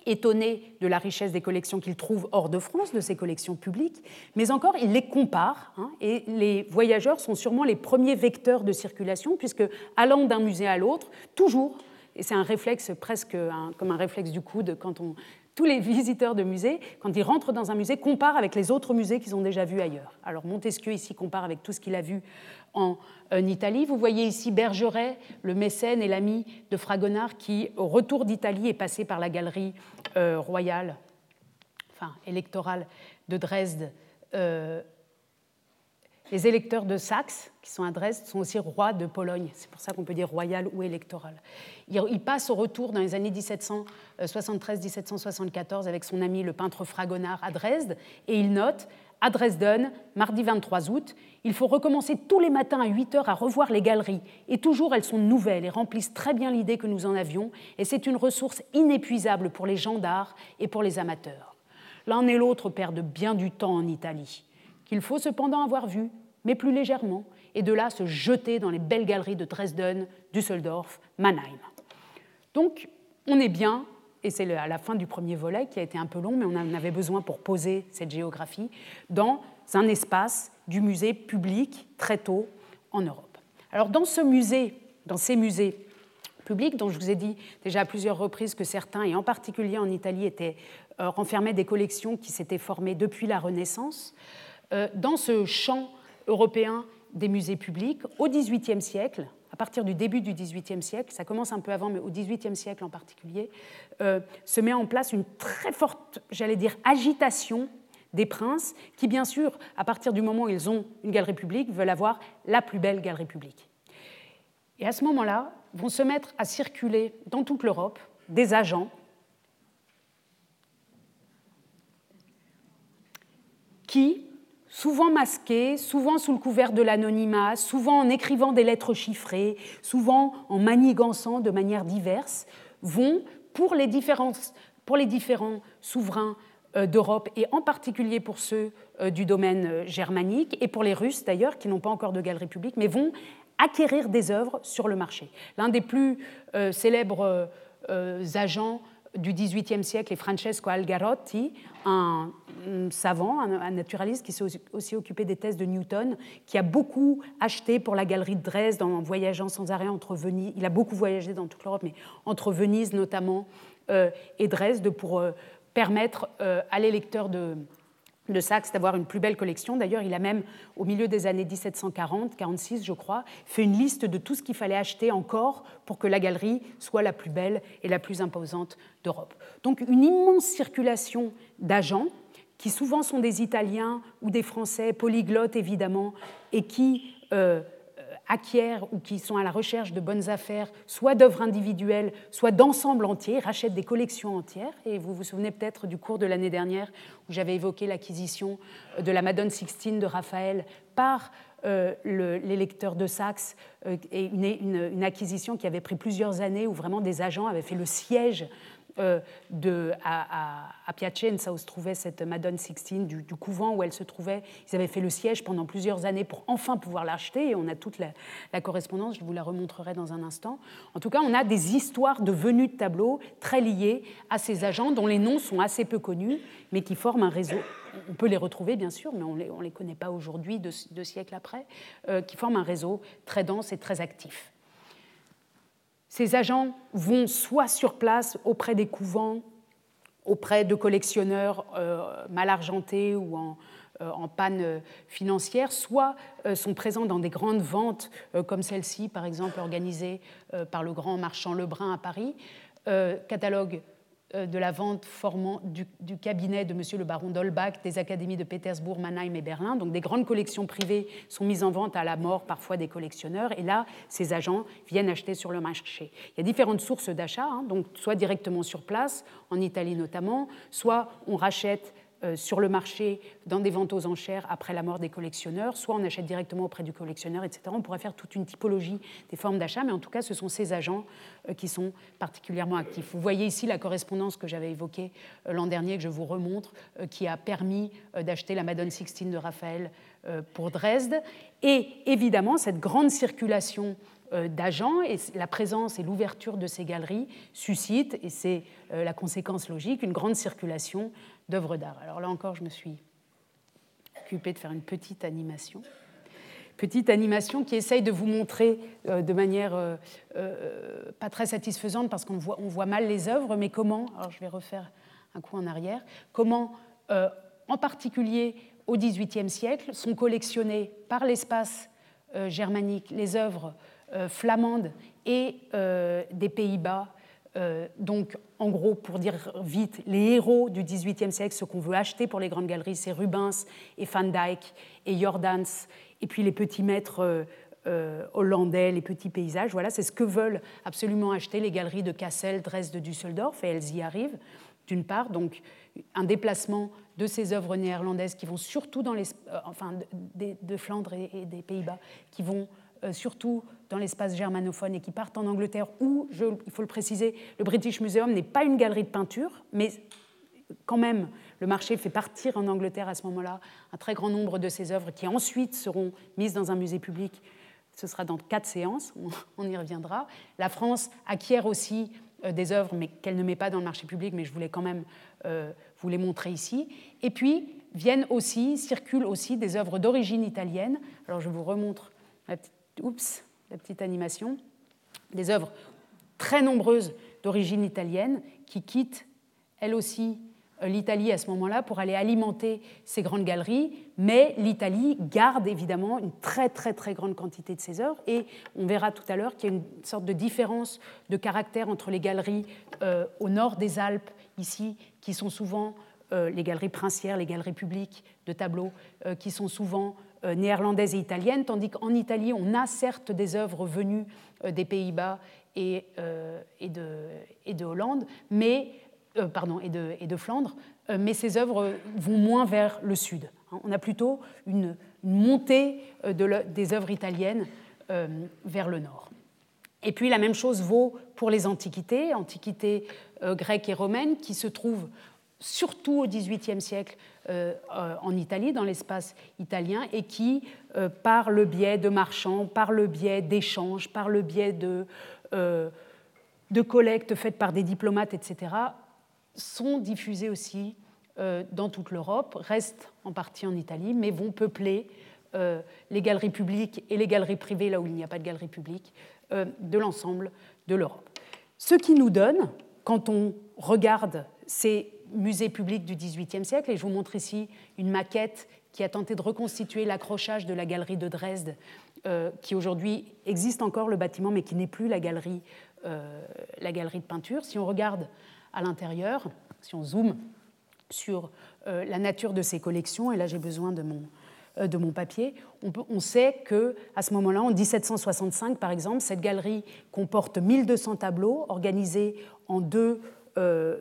étonnés de la richesse des collections qu'ils trouvent hors de France, de ces collections publiques, mais encore ils les comparent. Hein, et les voyageurs sont sûrement les premiers vecteurs de circulation, puisque allant d'un musée à l'autre, toujours, et c'est un réflexe presque comme un réflexe du coude quand on tous les visiteurs de musées, quand ils rentrent dans un musée, comparent avec les autres musées qu'ils ont déjà vus ailleurs. Alors Montesquieu ici compare avec tout ce qu'il a vu en, Italie. Vous voyez ici Bergeret, le mécène et l'ami de Fragonard, qui, au retour d'Italie, est passé par la galerie euh, royale, enfin électorale de Dresde, euh, les électeurs de Saxe, qui sont à Dresde, sont aussi rois de Pologne. C'est pour ça qu'on peut dire royal ou électoral. Il passe au retour dans les années 1773-1774 avec son ami le peintre Fragonard à Dresde et il note à Dresden, mardi 23 août, il faut recommencer tous les matins à 8 heures à revoir les galeries. Et toujours, elles sont nouvelles et remplissent très bien l'idée que nous en avions. Et c'est une ressource inépuisable pour les gens d'art et pour les amateurs. L'un et l'autre perdent bien du temps en Italie, qu'il faut cependant avoir vu mais plus légèrement, et de là se jeter dans les belles galeries de Dresden, Düsseldorf, Mannheim. Donc, on est bien, et c'est à la fin du premier volet qui a été un peu long, mais on en avait besoin pour poser cette géographie, dans un espace du musée public très tôt en Europe. Alors, dans ce musée, dans ces musées publics, dont je vous ai dit déjà à plusieurs reprises que certains, et en particulier en Italie, étaient, euh, renfermaient des collections qui s'étaient formées depuis la Renaissance, euh, dans ce champ européen des musées publics au XVIIIe siècle, à partir du début du XVIIIe siècle, ça commence un peu avant, mais au XVIIIe siècle en particulier, euh, se met en place une très forte, j'allais dire, agitation des princes, qui bien sûr, à partir du moment où ils ont une galerie publique, veulent avoir la plus belle galerie publique. Et à ce moment-là, vont se mettre à circuler dans toute l'Europe des agents qui souvent masqués, souvent sous le couvert de l'anonymat, souvent en écrivant des lettres chiffrées, souvent en manigançant de manière diverse, vont, pour les, différents souverains euh, d'Europe, et en particulier pour ceux euh, du domaine euh, germanique, et pour les Russes d'ailleurs, qui n'ont pas encore de galerie publique, mais vont acquérir des œuvres sur le marché. L'un des plus célèbres agents du XVIIIe siècle est Francesco Algarotti, un, savant, un, naturaliste qui s'est aussi occupé des thèses de Newton, qui a beaucoup acheté pour la galerie de Dresde en voyageant sans arrêt entre Venise. Il a beaucoup voyagé dans toute l'Europe, mais entre Venise notamment euh, et Dresde pour euh, permettre euh, à les lecteurs de, de Saxe d'avoir une plus belle collection. D'ailleurs, il a même, au milieu des années 1740, 46, je crois, fait une liste de tout ce qu'il fallait acheter encore pour que la galerie soit la plus belle et la plus imposante d'Europe. Donc, une immense circulation d'agents qui souvent sont des Italiens ou des Français, polyglottes évidemment, et qui euh, acquièrent ou qui sont à la recherche de bonnes affaires, soit d'œuvres individuelles, soit d'ensembles entiers, rachètent des collections entières. Et vous vous souvenez peut-être du cours de l'année dernière où j'avais évoqué l'acquisition de la Madone Sixtine de Raphaël par euh, les lecteurs de Saxe, euh, et une, acquisition qui avait pris plusieurs années où vraiment des agents avaient fait le siège de, à, à, Piacenza, où se trouvait cette Madone Sixtine, du, couvent où elle se trouvait. Ils avaient fait le siège pendant plusieurs années pour enfin pouvoir l'acheter, et on a toute la, correspondance, je vous la remontrerai dans un instant. En tout cas, on a des histoires de venue de tableaux très liées à ces agents, dont les noms sont assez peu connus, mais qui forment un réseau. On peut les retrouver, bien sûr, mais on ne les, connaît pas aujourd'hui, deux, siècles après, euh, qui forment un réseau très dense et très actif. Ces agents vont soit sur place auprès des couvents, auprès de collectionneurs euh, mal argentés ou en, euh, panne financière, soit euh, sont présents dans des grandes ventes comme celle-ci, par exemple organisée par le grand marchand Lebrun à Paris, catalogue de la vente formant du, cabinet de M. le baron d'Holbach des académies de Pétersbourg, Mannheim et Berlin. Donc des grandes collections privées sont mises en vente à la mort parfois des collectionneurs. Et là, ces agents viennent acheter sur le marché. Il y a différentes sources d'achat, hein, soit directement sur place, en Italie notamment, soit on rachète euh, sur le marché dans des ventes aux enchères après la mort des collectionneurs, soit on achète directement auprès du collectionneur, etc. On pourrait faire toute une typologie des formes d'achat, mais en tout cas, ce sont ces agents euh, qui sont particulièrement actifs. Vous voyez ici la correspondance que j'avais évoquée euh, l'an dernier, que je vous remontre, qui a permis d'acheter la Madone Sixtine de Raphaël pour Dresde. Et évidemment, cette grande circulation d'agents et la présence et l'ouverture de ces galeries suscitent, et c'est la conséquence logique, une grande circulation d'œuvres d'art. Alors là encore, je me suis occupée de faire une petite animation. Petite animation qui essaye de vous montrer euh, de manière euh, euh, pas très satisfaisante parce qu'on voit, on voit mal les œuvres, mais comment, alors je vais refaire un coup en arrière, comment en particulier au XVIIIe siècle sont collectionnées par l'espace germanique les œuvres flamandes et des Pays-Bas euh, donc, en gros, pour dire vite, les héros du XVIIIe siècle, ce qu'on veut acheter pour les grandes galeries, c'est Rubens et Van Dyck et Jordans, et puis les petits maîtres euh, euh, hollandais, les petits paysages. Voilà, c'est ce que veulent absolument acheter les galeries de Kassel, Dresde, Düsseldorf, et elles y arrivent, d'une part. Donc, un déplacement de ces œuvres néerlandaises qui vont surtout dans les, enfin, de, Flandre et, des Pays-Bas, qui vont euh, surtout dans l'espace germanophone et qui partent en Angleterre, où, il faut le préciser, le British Museum n'est pas une galerie de peinture, mais quand même, le marché fait partir en Angleterre à ce moment-là un très grand nombre de ces œuvres qui ensuite seront mises dans un musée public. Ce sera dans quatre séances, on y reviendra. La France acquiert aussi euh, des œuvres, mais qu'elle ne met pas dans le marché public, mais je voulais quand même euh, vous les montrer ici. Et puis viennent aussi, circulent aussi des œuvres d'origine italienne. Alors je vous remontre la petite oups, la petite animation, des œuvres très nombreuses d'origine italienne qui quittent, elles aussi, euh, l'Italie à ce moment-là pour aller alimenter ces grandes galeries, mais l'Italie garde évidemment une très très très grande quantité de ces œuvres. Et on verra tout à l'heure qu'il y a une sorte de différence de caractère entre les galeries euh, au nord des Alpes, ici, qui sont souvent euh, les galeries princières, les galeries publiques de tableaux, qui sont souvent euh, néerlandaise et italienne, tandis qu'en Italie, on a certes des œuvres venues euh, des Pays-Bas et, euh, et, de, Hollande, mais, pardon, et de, Flandre, mais ces œuvres vont moins vers le sud. Hein. On a plutôt une, montée de des œuvres italiennes vers le nord. Et puis la même chose vaut pour les antiquités, antiquités grecques et romaines, qui se trouvent surtout au XVIIIe siècle euh, euh, en Italie, dans l'espace italien, et qui, euh, par le biais de marchands, par le biais d'échanges, par le biais de, de collectes faites par des diplomates, etc., sont diffusés aussi dans toute l'Europe, restent en partie en Italie, mais vont peupler les galeries publiques et les galeries privées, là où il n'y a pas de galerie publique, de l'ensemble de l'Europe. Ce qui nous donne, quand on regarde ces musée public du XVIIIe siècle. Et je vous montre ici une maquette qui a tenté de reconstituer l'accrochage de la galerie de Dresde, euh, qui aujourd'hui existe encore le bâtiment, mais qui n'est plus la galerie, euh, la galerie de peinture. Si on regarde à l'intérieur, si on zoome sur euh, la nature de ces collections, et là j'ai besoin de mon de mon papier, on, sait que à ce moment-là, en 1765 par exemple, cette galerie comporte 1200 tableaux organisés en deux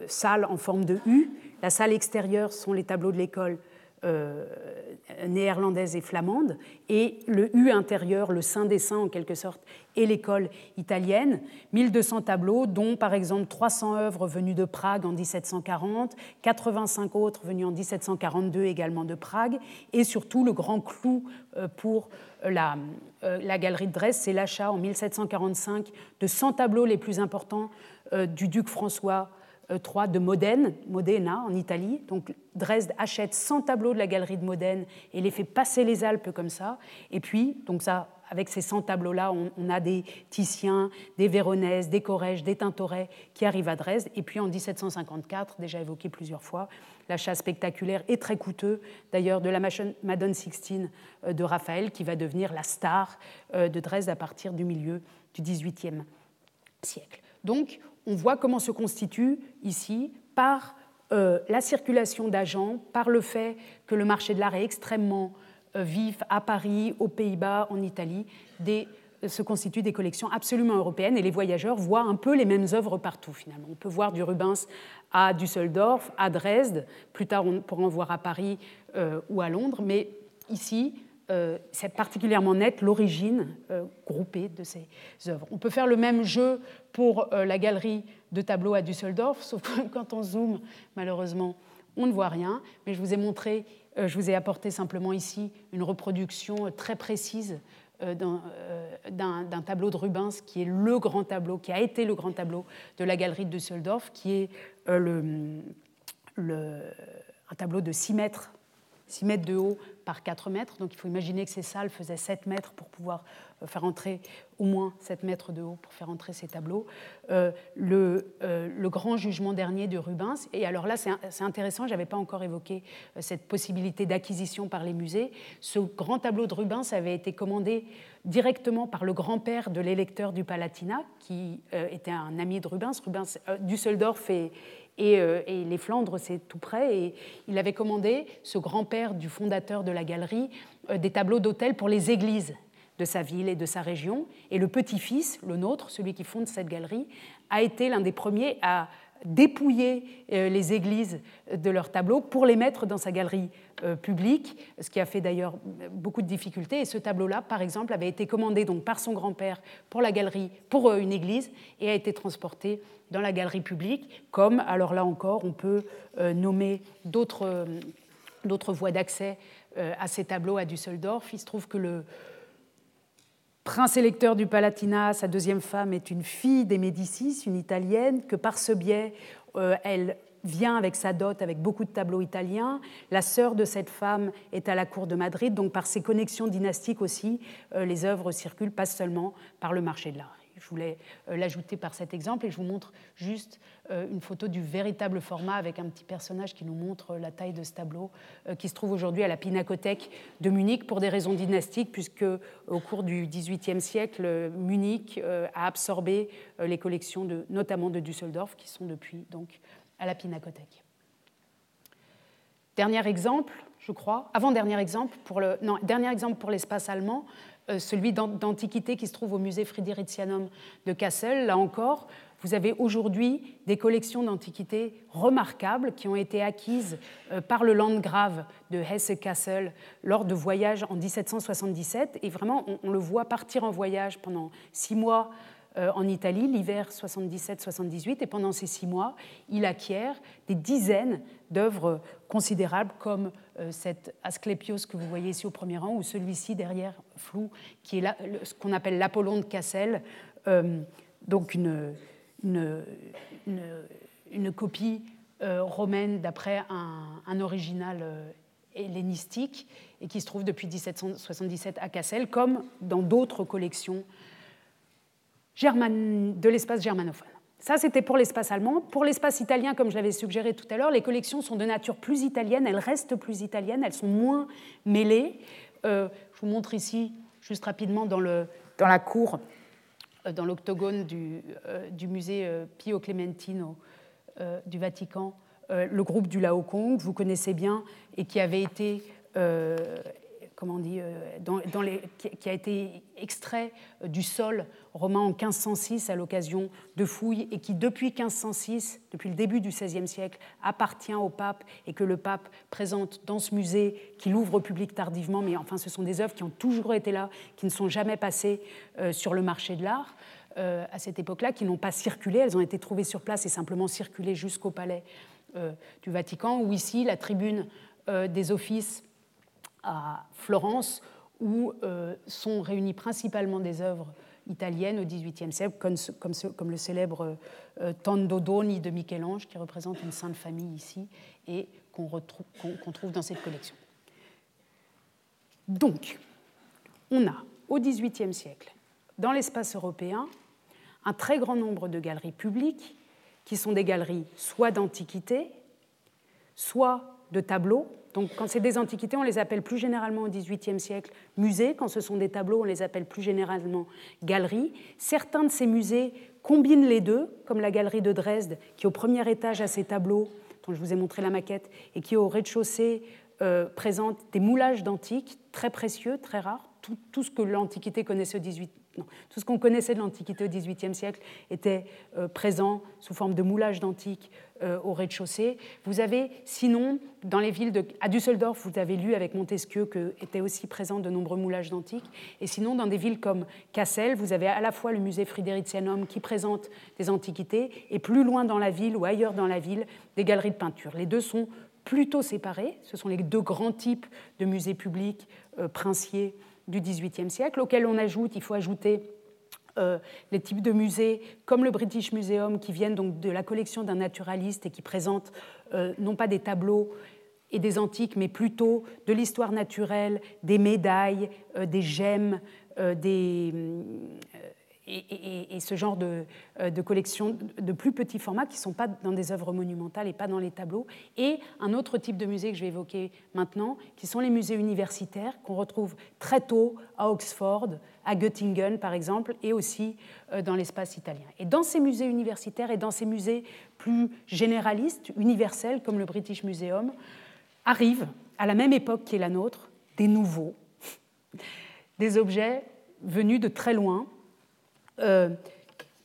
salles en forme de U. La salle extérieure sont les tableaux de l'école euh, néerlandaise et flamande, et le U intérieur, le Saint des Saints en quelque sorte, et l'école italienne. 1200 tableaux, dont par exemple 300 œuvres venues de Prague en 1740, 85 autres venues en 1742 également de Prague, et surtout le grand clou euh, pour la, euh, la galerie de Dresde, c'est l'achat en 1745 de 100 tableaux les plus importants du duc François 3 de Modène, Modena en Italie. Donc Dresde achète 100 tableaux de la galerie de Modène et les fait passer les Alpes comme ça. Et puis, donc ça, avec ces 100 tableaux-là, on, a des Titiens, des Véronèse, des Corrèges, des Tintoret qui arrivent à Dresde. Et puis en 1754, déjà évoqué plusieurs fois, l'achat spectaculaire et très coûteux, d'ailleurs, de la Madone Sixtine euh, de Raphaël, qui va devenir la star euh, de Dresde à partir du milieu du XVIIIe siècle. Donc, on voit comment se constitue ici, par euh, la circulation d'agents, par le fait que le marché de l'art est extrêmement euh, vif à Paris, aux Pays-Bas, en Italie, euh, se constituent des collections absolument européennes et les voyageurs voient un peu les mêmes œuvres partout finalement. On peut voir du Rubens à Düsseldorf, à Dresde, plus tard on pourra en voir à Paris ou à Londres, mais ici c'est particulièrement net l'origine euh, groupée de ces œuvres. On peut faire le même jeu pour euh, la galerie de tableaux à Düsseldorf, sauf que [laughs] quand on zoome, malheureusement, on ne voit rien. Mais je vous ai montré, je vous ai apporté simplement ici une reproduction très précise d'un tableau de Rubens qui est le grand tableau, qui a été le grand tableau de la galerie de Düsseldorf, qui est un tableau de 6 mètres 6 mètres de haut par 4 mètres. Donc il faut imaginer que ces salles faisaient 7 mètres pour pouvoir euh, faire entrer au moins 7 mètres de haut pour faire entrer ces tableaux. Euh, le, euh, le, grand jugement dernier de Rubens, et alors là c'est intéressant, je n'avais pas encore évoqué cette possibilité d'acquisition par les musées. Ce grand tableau de Rubens avait été commandé directement par le grand-père de l'électeur du Palatinat, qui était un ami de Rubens. Rubens Düsseldorf et, euh, et, les Flandres, c'est tout près. Et il avait commandé, ce grand-père du fondateur de la galerie, euh, des tableaux d'autel pour les églises de sa ville et de sa région. Et le petit-fils, le nôtre, celui qui fonde cette galerie, a été l'un des premiers à dépouiller euh, les églises de leurs tableaux pour les mettre dans sa galerie euh, publique, ce qui a fait d'ailleurs beaucoup de difficultés. Et ce tableau-là, par exemple, avait été commandé donc par son grand-père pour la galerie, pour euh, une église, et a été transporté dans la galerie publique, comme, alors là encore, on peut nommer d'autres voies d'accès à ces tableaux à Düsseldorf. Il se trouve que le, prince électeur du Palatinat, sa deuxième femme est une fille des Médicis, une italienne, que par ce biais, euh, elle vient avec sa dot, avec beaucoup de tableaux italiens. La sœur de cette femme est à la cour de Madrid, donc par ses connexions dynastiques aussi, euh, les œuvres circulent pas seulement par le marché de l'art. Je voulais euh, l'ajouter par cet exemple et je vous montre juste euh, une photo du véritable format avec un petit personnage qui nous montre la taille de ce tableau euh, qui se trouve aujourd'hui à la Pinacothèque de Munich pour des raisons dynastiques puisque au cours du XVIIIe siècle, Munich a absorbé les collections de, notamment de Düsseldorf qui sont depuis donc à la Pinacothèque. Dernier exemple, je crois, avant-dernier exemple pour le, non, dernier exemple pour l'espace allemand, euh, celui d'Antiquité qui se trouve au musée Fridericianum de Kassel. Là encore, vous avez aujourd'hui des collections d'antiquités remarquables qui ont été acquises euh, par le Landgrave de Hesse-Kassel lors de voyages en 1777. Et vraiment, on, le voit partir en voyage pendant six mois euh, en Italie, l'hiver 77-78, et pendant ces six mois, il acquiert des dizaines d'œuvres considérables comme euh, cet Asclépios que vous voyez ici au premier rang, ou celui-ci derrière, flou, qui est ce qu'on appelle l'Apollon de Cassel, euh, donc une, copie romaine d'après un, original hellénistique, et qui se trouve depuis 1777 à Cassel, comme dans d'autres collections de l'espace germanophone. Ça, c'était pour l'espace allemand. Pour l'espace italien, comme je l'avais suggéré tout à l'heure, les collections sont de nature plus italienne, elles restent plus italiennes, elles sont moins mêlées. Euh, je vous montre ici, juste rapidement, dans, le, dans la cour, euh, dans l'octogone du, euh, du, musée Pio Clementino du Vatican, le groupe du Laocoon, que vous connaissez bien, et qui avait été comment on dit, dans, les, qui, a été extrait du sol romain en 1506 à l'occasion de fouilles et qui, depuis 1506, depuis le début du XVIe siècle, appartient au pape et que le pape présente dans ce musée, qu'il ouvre au public tardivement, mais enfin, ce sont des œuvres qui ont toujours été là, qui ne sont jamais passées sur le marché de l'art. Euh, à cette époque-là qui n'ont pas circulé. Elles ont été trouvées sur place et simplement circulées jusqu'au palais euh, du Vatican, ou ici la tribune euh, des offices à Florence, où sont réunies principalement des œuvres italiennes au XVIIIe siècle, comme, le célèbre Tondo Doni de Michel-Ange, qui représente une sainte famille ici et qu'on trouve dans cette collection. Donc, on a au XVIIIe siècle, dans l'espace européen, un très grand nombre de galeries publiques qui sont des galeries soit d'antiquité, soit de tableaux. Donc quand c'est des antiquités, on les appelle plus généralement au XVIIIe siècle musées. Quand ce sont des tableaux, on les appelle plus généralement galeries. Certains de ces musées combinent les deux, comme la galerie de Dresde, qui au premier étage a ses tableaux, dont je vous ai montré la maquette, et qui au rez-de-chaussée euh, présente des moulages d'antiques très précieux, très rares. Tout, tout ce que l'Antiquité connaissait au XVIIIe tout ce qu'on connaissait de l'Antiquité au XVIIIe siècle était euh, présent sous forme de moulage d'antiques euh, au rez-de-chaussée. Vous avez, sinon, dans les villes de... À Düsseldorf, vous avez lu avec Montesquieu que étaient aussi présents de nombreux moulages d'antiques. Et sinon, dans des villes comme Kassel, vous avez à la fois le musée Fridericianum qui présente des antiquités, et plus loin dans la ville ou ailleurs dans la ville, des galeries de peinture. Les deux sont plutôt séparés. Ce sont les deux grands types de musées publics euh, princiers du XVIIIe siècle, auquel on ajoute, il faut ajouter euh, les types de musées comme le British Museum qui viennent donc de la collection d'un naturaliste et qui présentent euh, non pas des tableaux et des antiques, mais plutôt de l'histoire naturelle, des médailles, euh, des gemmes, des, et, ce genre de, euh, de collections de plus petits formats qui ne sont pas dans des œuvres monumentales et pas dans les tableaux. Et un autre type de musée que je vais évoquer maintenant, qui sont les musées universitaires qu'on retrouve très tôt à Oxford, à Göttingen par exemple, et aussi euh, dans l'espace italien. Et dans ces musées universitaires et dans ces musées plus généralistes, universels, comme le British Museum, arrivent, à la même époque qui est la nôtre, des nouveaux, des objets venus de très loin,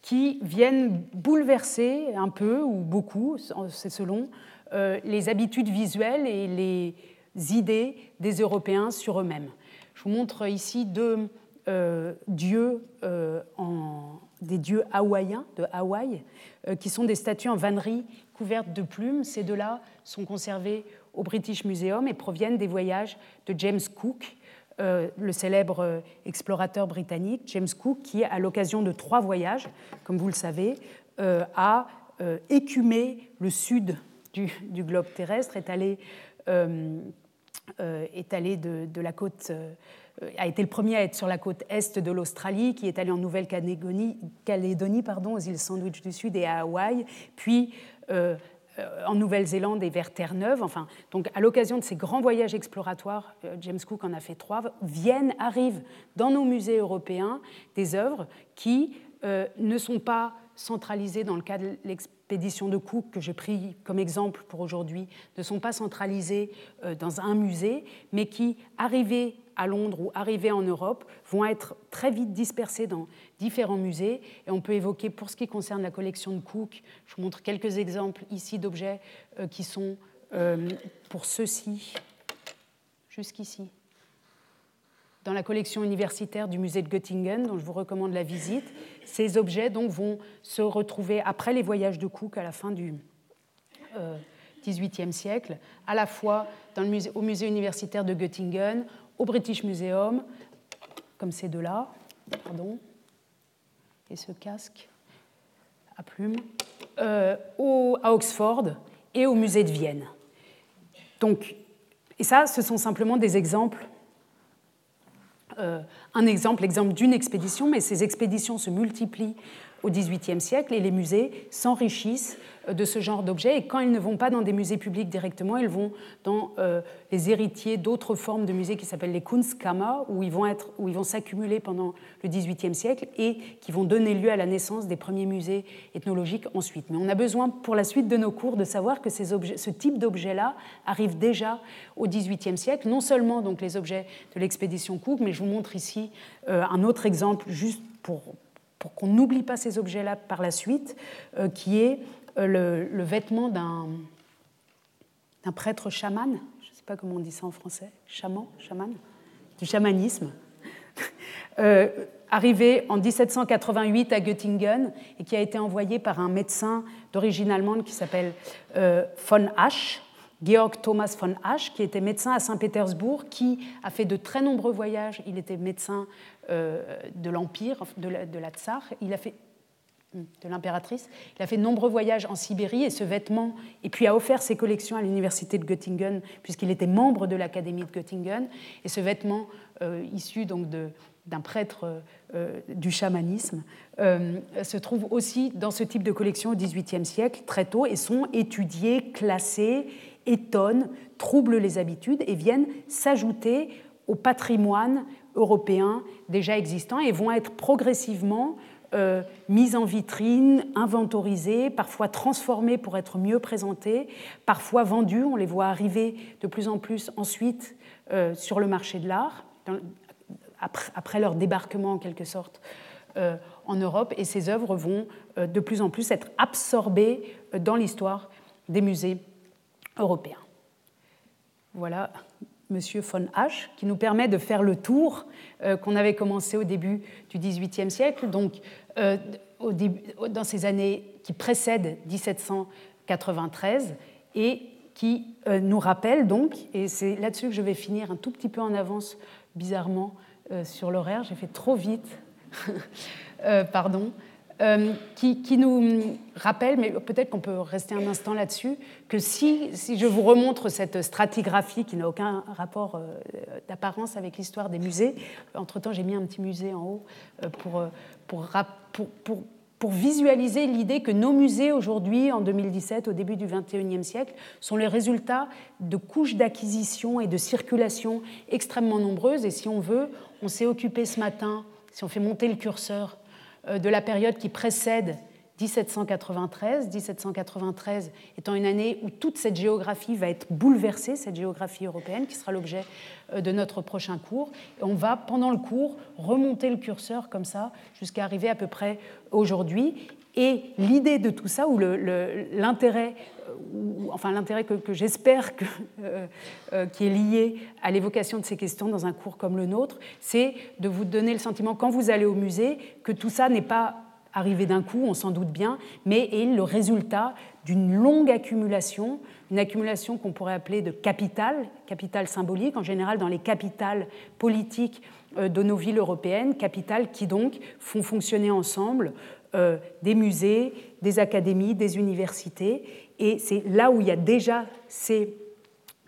qui viennent bouleverser un peu ou beaucoup, c'est selon, euh, les habitudes visuelles et les idées des Européens sur eux-mêmes. Je vous montre ici deux euh, dieux, des dieux hawaïens de Hawaï, qui sont des statues en vannerie couvertes de plumes. Ces deux-là sont conservés au British Museum et proviennent des voyages de James Cook, euh, le célèbre euh, explorateur britannique James Cook, qui, à l'occasion de trois voyages, comme vous le savez, euh, a écumé le sud du, globe terrestre, est allé, est allé de, la côte a été le premier à être sur la côte est de l'Australie, qui est allé en Nouvelle-Calédonie, aux îles Sandwich du Sud et à Hawaï, puis euh, en Nouvelle-Zélande et vers Terre-Neuve. Enfin, donc, à l'occasion de ces grands voyages exploratoires, euh, James Cook en a fait trois, viennent, arrivent dans nos musées européens des œuvres qui euh, ne sont pas centralisées dans le cas de l'expédition de Cook que j'ai pris comme exemple pour aujourd'hui, ne sont pas centralisées dans un musée, mais qui, arrivées à Londres ou arrivés en Europe vont être très vite dispersés dans différents musées. Et on peut évoquer, pour ce qui concerne la collection de Cook, je vous montre quelques exemples ici d'objets euh, qui sont euh, pour ceux-ci, jusqu'ici, dans la collection universitaire du musée de Göttingen, dont je vous recommande la visite. Ces objets donc, vont se retrouver après les voyages de Cook à la fin du XVIIIe euh, siècle, à la fois dans le musée, au musée universitaire de Göttingen, au British Museum, comme ces deux-là, pardon, et ce casque à plumes, euh, au, à Oxford et au musée de Vienne. Donc, et ça, ce sont simplement des exemples. Euh, un exemple, l'exemple d'une expédition, mais ces expéditions se multiplient au XVIIIe siècle et les musées s'enrichissent de ce genre d'objets. Et quand ils ne vont pas dans des musées publics directement, ils vont dans euh, les héritiers d'autres formes de musées qui s'appellent les Kunstkammer, où ils vont, être, où ils vont s'accumuler pendant le XVIIIe siècle et qui vont donner lieu à la naissance des premiers musées ethnologiques ensuite. Mais on a besoin, pour la suite de nos cours, de savoir que ces objets, ce type d'objets-là arrive déjà au XVIIIe siècle, non seulement donc les objets de l'expédition Cook, mais je vous montre ici euh, un autre exemple juste pour, pour qu'on n'oublie pas ces objets-là par la suite, euh, qui est euh, le, vêtement d'un prêtre chaman, je ne sais pas comment on dit ça en français, chaman, chaman, du chamanisme, [laughs] euh, arrivé en 1788 à Göttingen et qui a été envoyé par un médecin d'origine allemande qui s'appelle von Asch, Georg Thomas von Asch, qui était médecin à Saint-Pétersbourg, qui a fait de très nombreux voyages. Il était médecin de l'Empire, de la, Tsar. Il a fait de l'impératrice. Il a fait de nombreux voyages en Sibérie et ce vêtement, et puis a offert ses collections à l'université de Göttingen, puisqu'il était membre de l'académie de Göttingen. Et ce vêtement, euh, issu donc d'un prêtre euh, du chamanisme, euh, se trouve aussi dans ce type de collection au XVIIIe siècle, très tôt, et sont étudiés, classés, étonnent, troublent les habitudes et viennent s'ajouter au patrimoine européen déjà existant et vont être progressivement euh, mises en vitrine, inventorisées, parfois transformées pour être mieux présentées, parfois vendues. On les voit arriver de plus en plus ensuite euh, sur le marché de l'art, après, leur débarquement en quelque sorte euh, en Europe. Et ces œuvres vont de plus en plus être absorbées dans l'histoire des musées européens. Voilà Monsieur von H, qui nous permet de faire le tour qu'on avait commencé au début du XVIIIe siècle, donc euh, dans ces années qui précèdent 1793 et qui euh, nous rappellent donc, et c'est là-dessus que je vais finir un tout petit peu en avance, bizarrement, euh, sur l'horaire, j'ai fait trop vite, [laughs] pardon, qui, qui, nous rappelle, mais peut-être qu'on peut rester un instant là-dessus, que si, je vous remontre cette stratigraphie qui n'a aucun rapport d'apparence avec l'histoire des musées, entre-temps j'ai mis un petit musée en haut pour, pour, visualiser l'idée que nos musées aujourd'hui, en 2017, au début du XXIe siècle, sont les résultats de couches d'acquisition et de circulation extrêmement nombreuses. Et si on veut, on s'est occupé ce matin, si on fait monter le curseur, euh, de la période qui précède 1793, 1793 étant une année où toute cette géographie va être bouleversée, cette géographie européenne qui sera l'objet euh, de notre prochain cours. On va, pendant le cours, remonter le curseur comme ça jusqu'à arriver à peu près aujourd'hui. Et l'idée de tout ça, ou l'intérêt, euh, enfin l'intérêt que, j'espère que, euh, qui est lié à l'évocation de ces questions dans un cours comme le nôtre, c'est de vous donner le sentiment, quand vous allez au musée, que tout ça n'est pas arrivé d'un coup, on s'en doute bien, mais est le résultat d'une longue accumulation, une accumulation qu'on pourrait appeler de capital, capital symbolique, en général dans les capitales politiques euh, de nos villes européennes, capital qui donc font fonctionner ensemble euh, des musées, des académies, des universités. Et c'est là où il y a déjà ces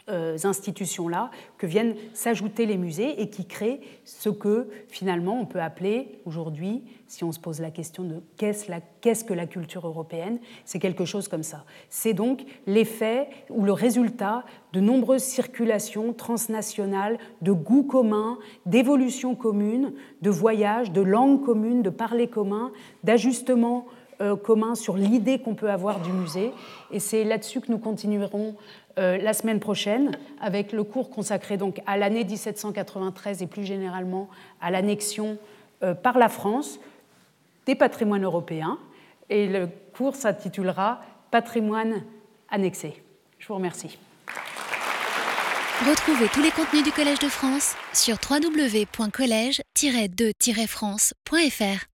institutions-là que viennent s'ajouter les musées et qui créent ce que finalement on peut appeler aujourd'hui, si on se pose la question de qu'est-ce, que la culture européenne, c'est quelque chose comme ça. C'est donc l'effet ou le résultat de nombreuses circulations transnationales, de goûts communs, d'évolutions communes, de voyages, de langues communes, de parler communs, d'ajustements euh, communs sur l'idée qu'on peut avoir du musée. Et c'est là-dessus que nous continuerons euh, la semaine prochaine avec le cours consacré donc à l'année 1793 et plus généralement à l'annexion euh, par la France des patrimoines européens. Et le cours s'intitulera Patrimoine annexé. Je vous remercie. Retrouvez tous les contenus du Collège de France sur www.colège-2-france.fr.